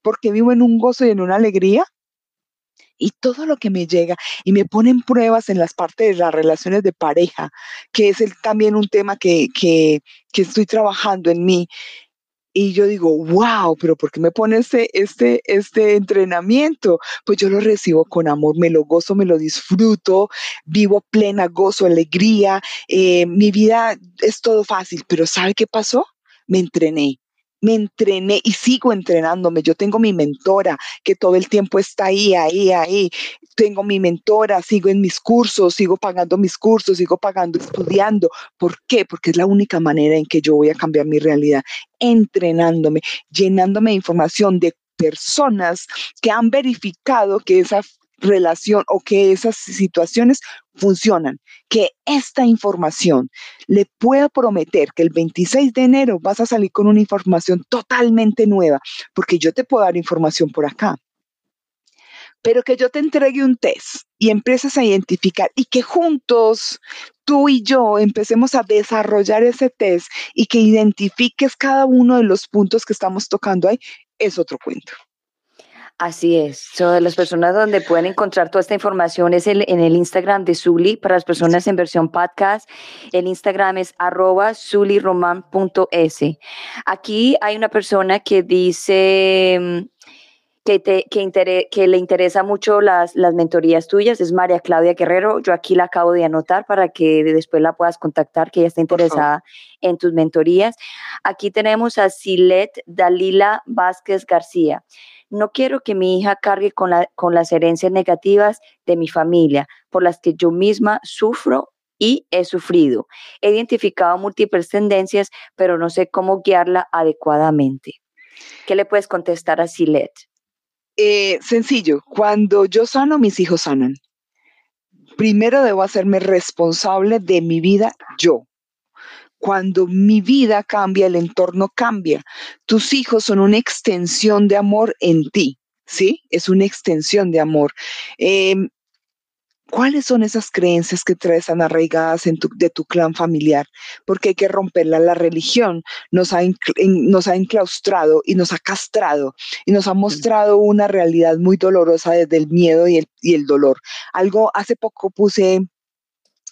Porque vivo en un gozo y en una alegría. Y todo lo que me llega y me ponen pruebas en las partes de las relaciones de pareja, que es el, también un tema que, que, que estoy trabajando en mí y yo digo, wow, pero ¿por qué me pone este, este, este entrenamiento? Pues yo lo recibo con amor, me lo gozo, me lo disfruto, vivo plena, gozo, alegría. Eh, mi vida es todo fácil, pero ¿sabe qué pasó? Me entrené. me entrené y sigo entrenándome. Yo tengo mi mentora que todo el tiempo está ahí, ahí, ahí. Tengo mi mentora, sigo en mis cursos, sigo pagando mis cursos, sigo pagando, estudiando. ¿Por qué? Porque es la única manera en que yo voy a cambiar mi realidad, entrenándome, llenándome de información de personas que han verificado que esa relación o que esas situaciones funcionan, que esta información le puedo prometer que el 26 de enero vas a salir con una información totalmente nueva, porque yo te puedo dar información por acá. Pero que yo te entregue un test y empieces a identificar y que juntos tú y yo empecemos a desarrollar ese test y que identifiques cada uno de los puntos que estamos tocando ahí, es otro cuento. Así es. So, las personas donde pueden encontrar toda esta información es el, en el Instagram de Zuli para las personas en versión podcast. El Instagram es arroba zuliroman.es. Aquí hay una persona que dice que, te, que, que le interesa mucho las, las mentorías tuyas, es María Claudia Guerrero. Yo aquí la acabo de anotar para que después la puedas contactar, que ella está interesada en tus mentorías. Aquí tenemos a Silet Dalila Vázquez García. No quiero que mi hija cargue con, la, con las herencias negativas de mi familia, por las que yo misma sufro y he sufrido. He identificado múltiples tendencias, pero no sé cómo guiarla adecuadamente. ¿Qué le puedes contestar a Silet? Eh, sencillo, cuando yo sano, mis hijos sanan. Primero debo hacerme responsable de mi vida yo. Cuando mi vida cambia, el entorno cambia. Tus hijos son una extensión de amor en ti, ¿sí? Es una extensión de amor. Em, ¿Cuáles son esas creencias que traes tan arraigadas en tu, de tu clan familiar? Porque hay que romperla. La religión nos ha, nos ha enclaustrado y nos ha castrado y nos ha mostrado una realidad muy dolorosa desde el miedo y el, y el dolor. Algo, hace poco puse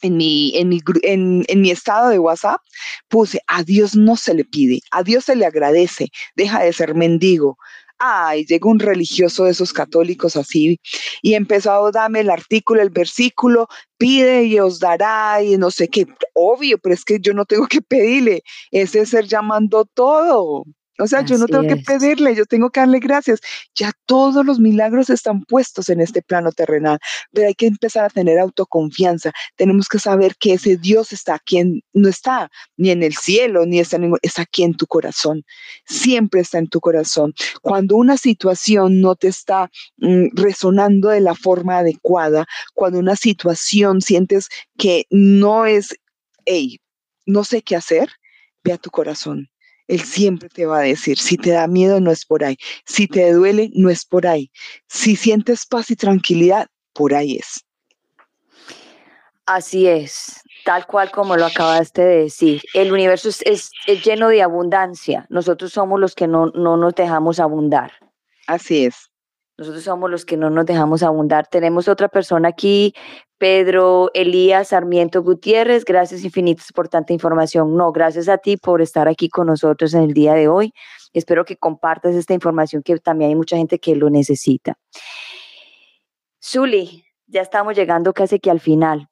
en mi, en mi, en, en mi estado de WhatsApp, puse, a Dios no se le pide, a Dios se le agradece, deja de ser mendigo. Ay, llegó un religioso de esos católicos así y empezó a darme el artículo, el versículo, pide y os dará y no sé qué. Obvio, pero es que yo no tengo que pedirle, ese es ser llamando todo. O sea, yo no tengo que pedirle, yo tengo que darle gracias. Ya todos los milagros están puestos en este plano terrenal, pero hay que empezar a tener autoconfianza. Tenemos que saber que ese Dios está aquí, no está ni en el cielo, ni está, en, está aquí en tu corazón. Siempre está en tu corazón. Cuando una situación no te está mm, resonando de la forma adecuada, cuando una situación sientes que no es, hey, no sé qué hacer, ve a tu corazón él siempre te va a decir, si te da miedo, no es por ahí. Si te duele, no es por ahí. Si sientes paz y tranquilidad, por ahí es. Así es, tal cual como lo acabaste de decir. El universo es, lleno de abundancia. Nosotros somos los que no, no nos dejamos abundar. Así es. Nosotros somos los que no nos dejamos abundar. Tenemos otra persona aquí, Pedro Elías Sarmiento Gutiérrez. Gracias infinitas por tanta información. No, gracias a ti por estar aquí con nosotros en el día de hoy. Espero que compartas esta información que también hay mucha gente que lo necesita. Zuli, ya estamos llegando casi que al final,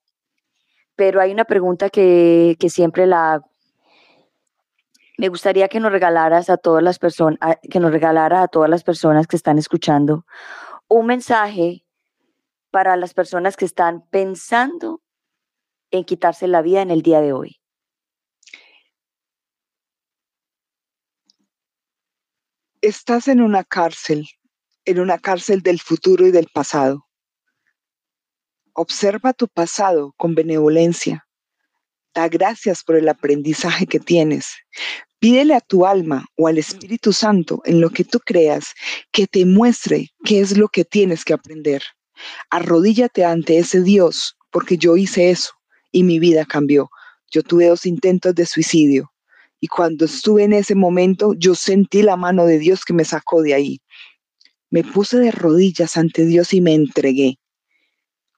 pero hay una pregunta que, que siempre la hago me gustaría que nos regalaras a todas las personas, que nos regalara a todas las personas que están escuchando un mensaje para las personas que están pensando en quitarse la vida en el día de hoy. Estás en una cárcel, en una cárcel del futuro y del pasado. Observa tu pasado con benevolencia. Da gracias por el aprendizaje que tienes. Pídele a tu alma o al Espíritu Santo en lo que tú creas que te muestre qué es lo que tienes que aprender. Arrodíllate ante ese Dios porque yo hice eso y mi vida cambió. Yo tuve dos intentos de suicidio y cuando estuve en ese momento yo sentí la mano de Dios que me sacó de ahí. Me puse de rodillas ante Dios y me entregué.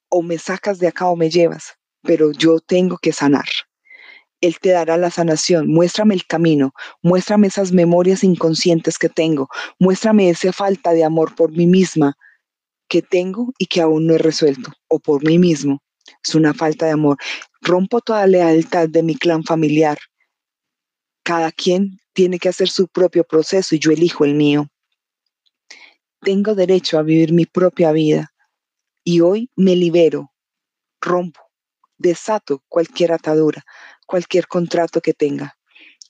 O me sacas de acá o me llevas pero yo tengo que sanar. Él te dará la sanación. Muéstrame el camino, muéstrame esas memorias inconscientes que tengo, muéstrame esa falta de amor por mí misma que tengo y que aún no he resuelto, o por mí mismo. Es una falta de amor. Rompo toda lealtad de mi clan familiar. Cada quien tiene que hacer su propio proceso y yo elijo el mío. Tengo derecho a vivir mi propia vida y hoy me libero, rompo, desato cualquier atadura, cualquier contrato que tenga.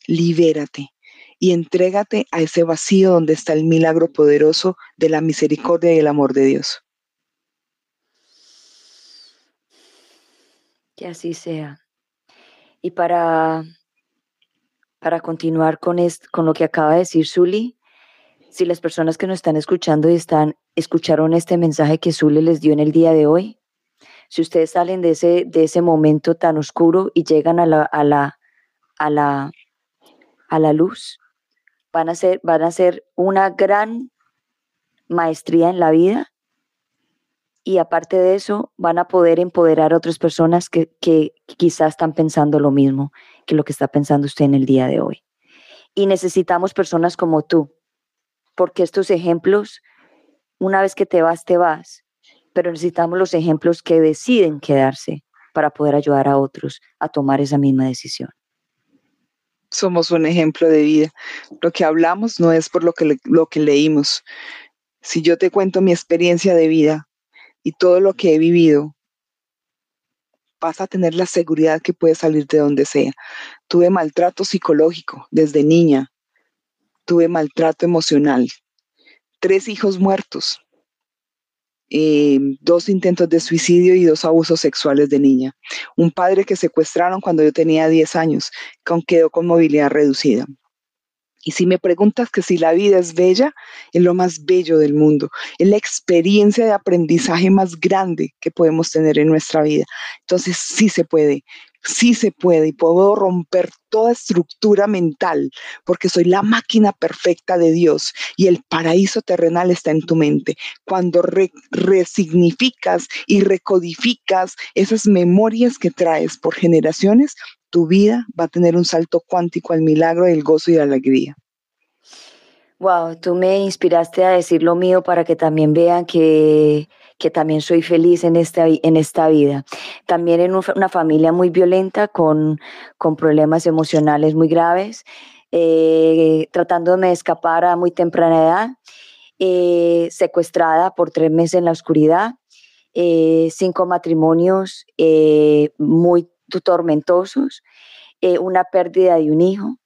Libérate y entrégate a ese vacío donde está el milagro poderoso de la misericordia y el amor de Dios. Que así sea. Y para, para continuar con, con lo que acaba de decir Zuli, si las personas que nos están escuchando y están, escucharon este mensaje que Zuli les dio en el día de hoy, si ustedes salen de ese, de ese momento tan oscuro y llegan a la, a la, a la, a la luz, van a, ser, van a ser una gran maestría en la vida y aparte de eso van a poder empoderar a otras personas que, que quizás están pensando lo mismo que lo que está pensando usted en el día de hoy. Y necesitamos personas como tú, porque estos ejemplos, una vez que te vas, te vas, pero necesitamos los ejemplos que deciden quedarse para poder ayudar a otros a tomar esa misma decisión. Somos un ejemplo de vida. Lo que hablamos no es por lo que, lo que leímos. Si yo te cuento mi experiencia de vida y todo lo que he vivido, vas a tener la seguridad que puedes salir de donde sea. Tuve maltrato psicológico desde niña. Tuve maltrato emocional. Tres hijos muertos. Eh, dos intentos de suicidio y dos abusos sexuales de niña. Un padre que secuestraron cuando yo tenía 10 años, con quedó con movilidad reducida. Y si me preguntas que si la vida es bella, es lo más bello del mundo, es la experiencia de aprendizaje más grande que podemos tener en nuestra vida. Entonces sí se puede sí se puede y puedo romper toda estructura mental porque soy la máquina perfecta de Dios y el paraíso terrenal está en tu mente. Cuando resignificas y recodificas esas memorias que traes por generaciones, tu vida va a tener un salto cuántico al milagro del gozo y la alegría. Wow, tú me inspiraste a decir lo mío para que también vean que que también soy feliz en esta, en esta vida. También en una familia muy violenta, con, con problemas emocionales muy graves, eh, tratándome de escapar a muy temprana edad, eh, secuestrada por tres meses en la oscuridad, eh, cinco matrimonios muy tormentosos, una pérdida de un hijo,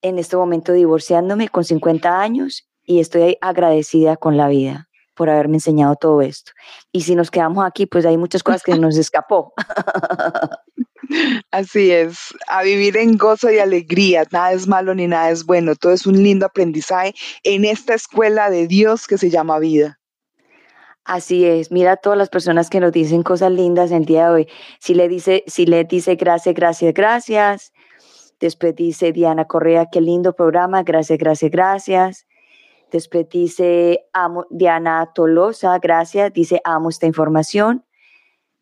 en este momento divorciándome con 50 años y estoy agradecida con la vida por haberme enseñado todo esto. Y si nos quedamos aquí, pues hay muchas cosas que nos escapó. *laughs* Así es, a vivir en gozo y alegría, nada es malo ni nada es bueno, todo es un lindo aprendizaje en esta escuela de Dios que se llama vida. Así es, mira a todas las personas que nos dicen cosas lindas el día de hoy. Si le dice, si le dice gracias, gracias, gracias. Después dice Diana Correa, qué lindo programa, gracias, gracias, gracias. Después dice Diana Tolosa, gracias, dice amo esta información.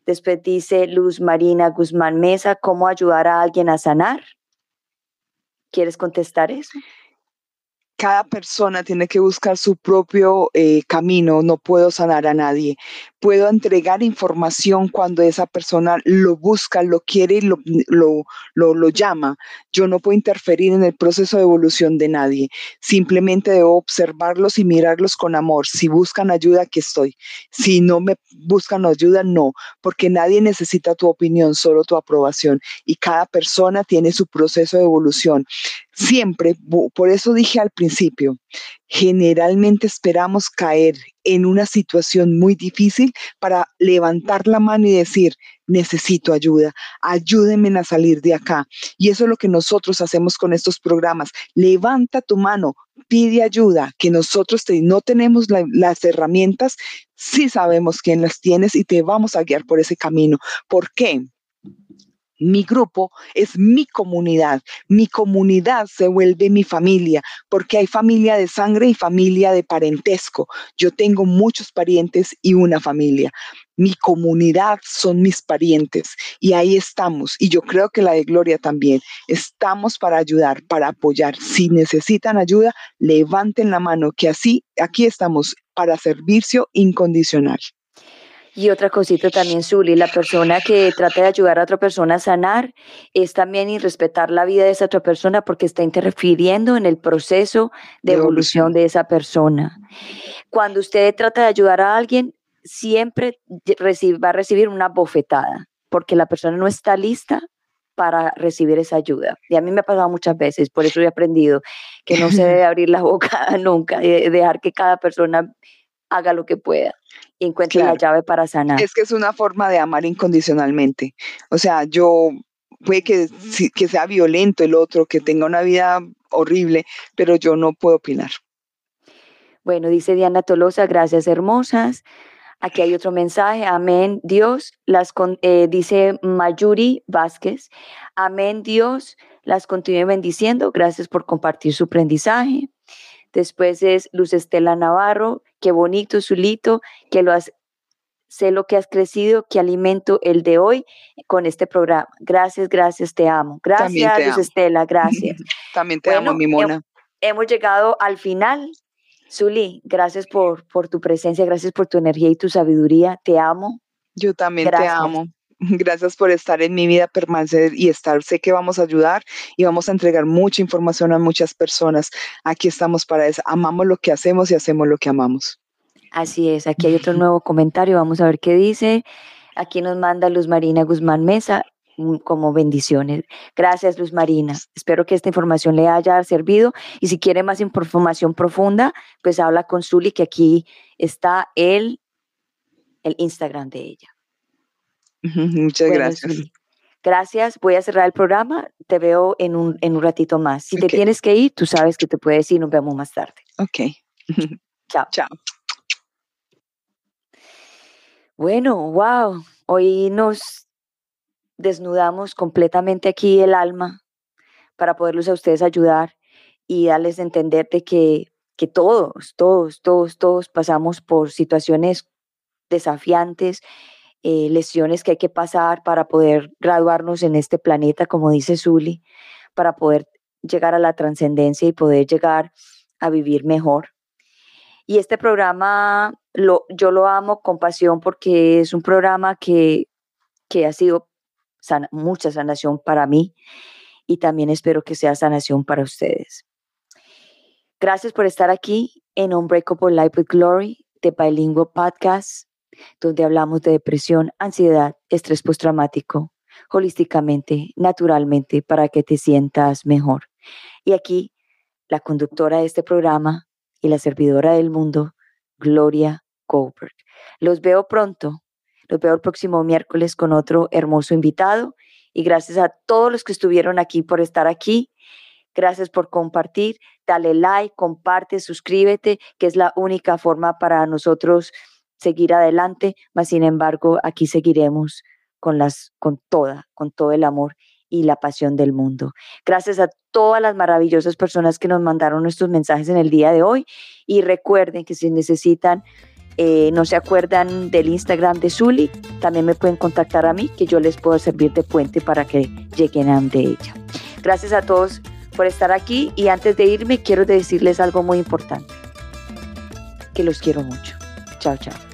Después dice Luz Marina Guzmán Mesa, ¿cómo ayudar a alguien a sanar? ¿Quieres contestar eso? Cada persona tiene que buscar su propio eh, camino, no puedo sanar a nadie puedo entregar información cuando esa persona lo busca, lo quiere y lo, lo, lo, llama. Yo no puedo interferir en el proceso de evolución de nadie. Simplemente debo observarlos y mirarlos con amor. Si buscan ayuda, aquí estoy. Si no me buscan ayuda, no, porque nadie necesita tu opinión, solo tu aprobación. Y cada persona tiene su proceso de evolución. Siempre, por eso dije al principio, generalmente esperamos caer en una situación muy difícil para levantar la mano y decir, necesito ayuda, ayúdenme a salir de acá. Y eso es lo que nosotros hacemos con estos programas. Levanta tu mano, pide ayuda, que nosotros no tenemos las herramientas, sí sabemos quién las tienes y te vamos a guiar por ese camino. ¿Por qué? Mi grupo es mi comunidad. Mi comunidad se vuelve mi familia, porque hay familia de sangre y familia de parentesco. Yo tengo muchos parientes y una familia. Mi comunidad son mis parientes y ahí estamos. Y yo creo que la de Gloria también. Estamos para ayudar, para apoyar. Si necesitan ayuda, levanten la mano, que así aquí estamos para servicio incondicional. Y otra cosita también, Zuli, la persona que trata de ayudar a otra persona a sanar es también irrespetar la vida de esa otra persona porque está interfiriendo en el proceso de, evolución de esa persona. Cuando usted trata de ayudar a alguien, siempre va a recibir una bofetada porque la persona no está lista para recibir esa ayuda. Y a mí me ha pasado muchas veces, por eso he aprendido que no se debe *laughs* abrir la boca *laughs* nunca, y dejar que cada persona haga lo que pueda y encuentre la llave para sanar. Es que es una forma de amar incondicionalmente. O sea, yo puede que, que sea violento el otro, que tenga una vida horrible, pero yo no puedo opinar. Bueno, dice Diana Tolosa, gracias hermosas. Aquí hay otro mensaje, amén Dios, las eh, dice Mayuri Vázquez, amén Dios, las continúe bendiciendo, gracias por compartir su aprendizaje. Después es Luz Estela Navarro, qué bonito, Zulito, que lo has, sé lo que has crecido, que alimento el de hoy con este programa. Gracias, gracias, te amo. Gracias, Luz Estela, gracias. *laughs* También te amo, mi mona. Hemos llegado al final. Zuli, gracias por, por tu presencia, gracias por tu energía y tu sabiduría. Te amo. Yo también te amo. Gracias por estar en mi vida, permanecer y estar. Sé que vamos a ayudar y vamos a entregar mucha información a muchas personas. Aquí estamos para eso. Amamos lo que hacemos y hacemos lo que amamos. Así es. Aquí hay otro nuevo comentario. Vamos a ver qué dice. Aquí nos manda Luz Marina Guzmán Mesa mm, como bendiciones. Gracias, Luz Marina. Espero que esta información le haya servido. Y si quiere más información profunda, pues habla con Zuli, que aquí está el, el Instagram de ella. Muchas gracias. Gracias, voy a cerrar el programa, te veo en un, en un ratito más. Si te tienes que ir, tú sabes que te puedes ir, nos vemos más tarde. Ok. *laughs* Chao. Chao. Bueno, wow, hoy nos desnudamos completamente aquí el alma para poderlos a ustedes ayudar y darles a entender de que, que todos, todos, todos, todos pasamos por situaciones desafiantes eh, lesiones que hay que pasar para poder graduarnos en este planeta, como dice Zuli, para poder llegar a la trascendencia y poder llegar a vivir mejor. Y este programa lo, yo lo amo con pasión porque es un programa que, que ha sido mucha sanación para mí y también espero que sea sanación para ustedes. Gracias por estar aquí en Unbreakable Life with Glory, de Bilingual Podcast donde hablamos de depresión, ansiedad, estrés postraumático, holísticamente, naturalmente, para que te sientas mejor. Y aquí, la conductora de este programa y la servidora del mundo, Gloria Goldberg. Los veo pronto, los veo el próximo miércoles con otro hermoso invitado y gracias a todos los que estuvieron aquí por estar aquí. Gracias por compartir, dale like, comparte, suscríbete, que es la única forma para nosotros seguir adelante, mas sin embargo aquí seguiremos con las con toda, con todo el amor y la pasión del mundo. Gracias a todas las maravillosas personas que nos mandaron nuestros mensajes en el día de hoy y recuerden que si necesitan eh, no se acuerdan del Instagram de Zuli, también me pueden contactar a mí, que yo les puedo servir de puente para que lleguen a de ella. Gracias a todos por estar aquí y antes de irme quiero decirles algo muy importante, que los quiero mucho. Chao, chao.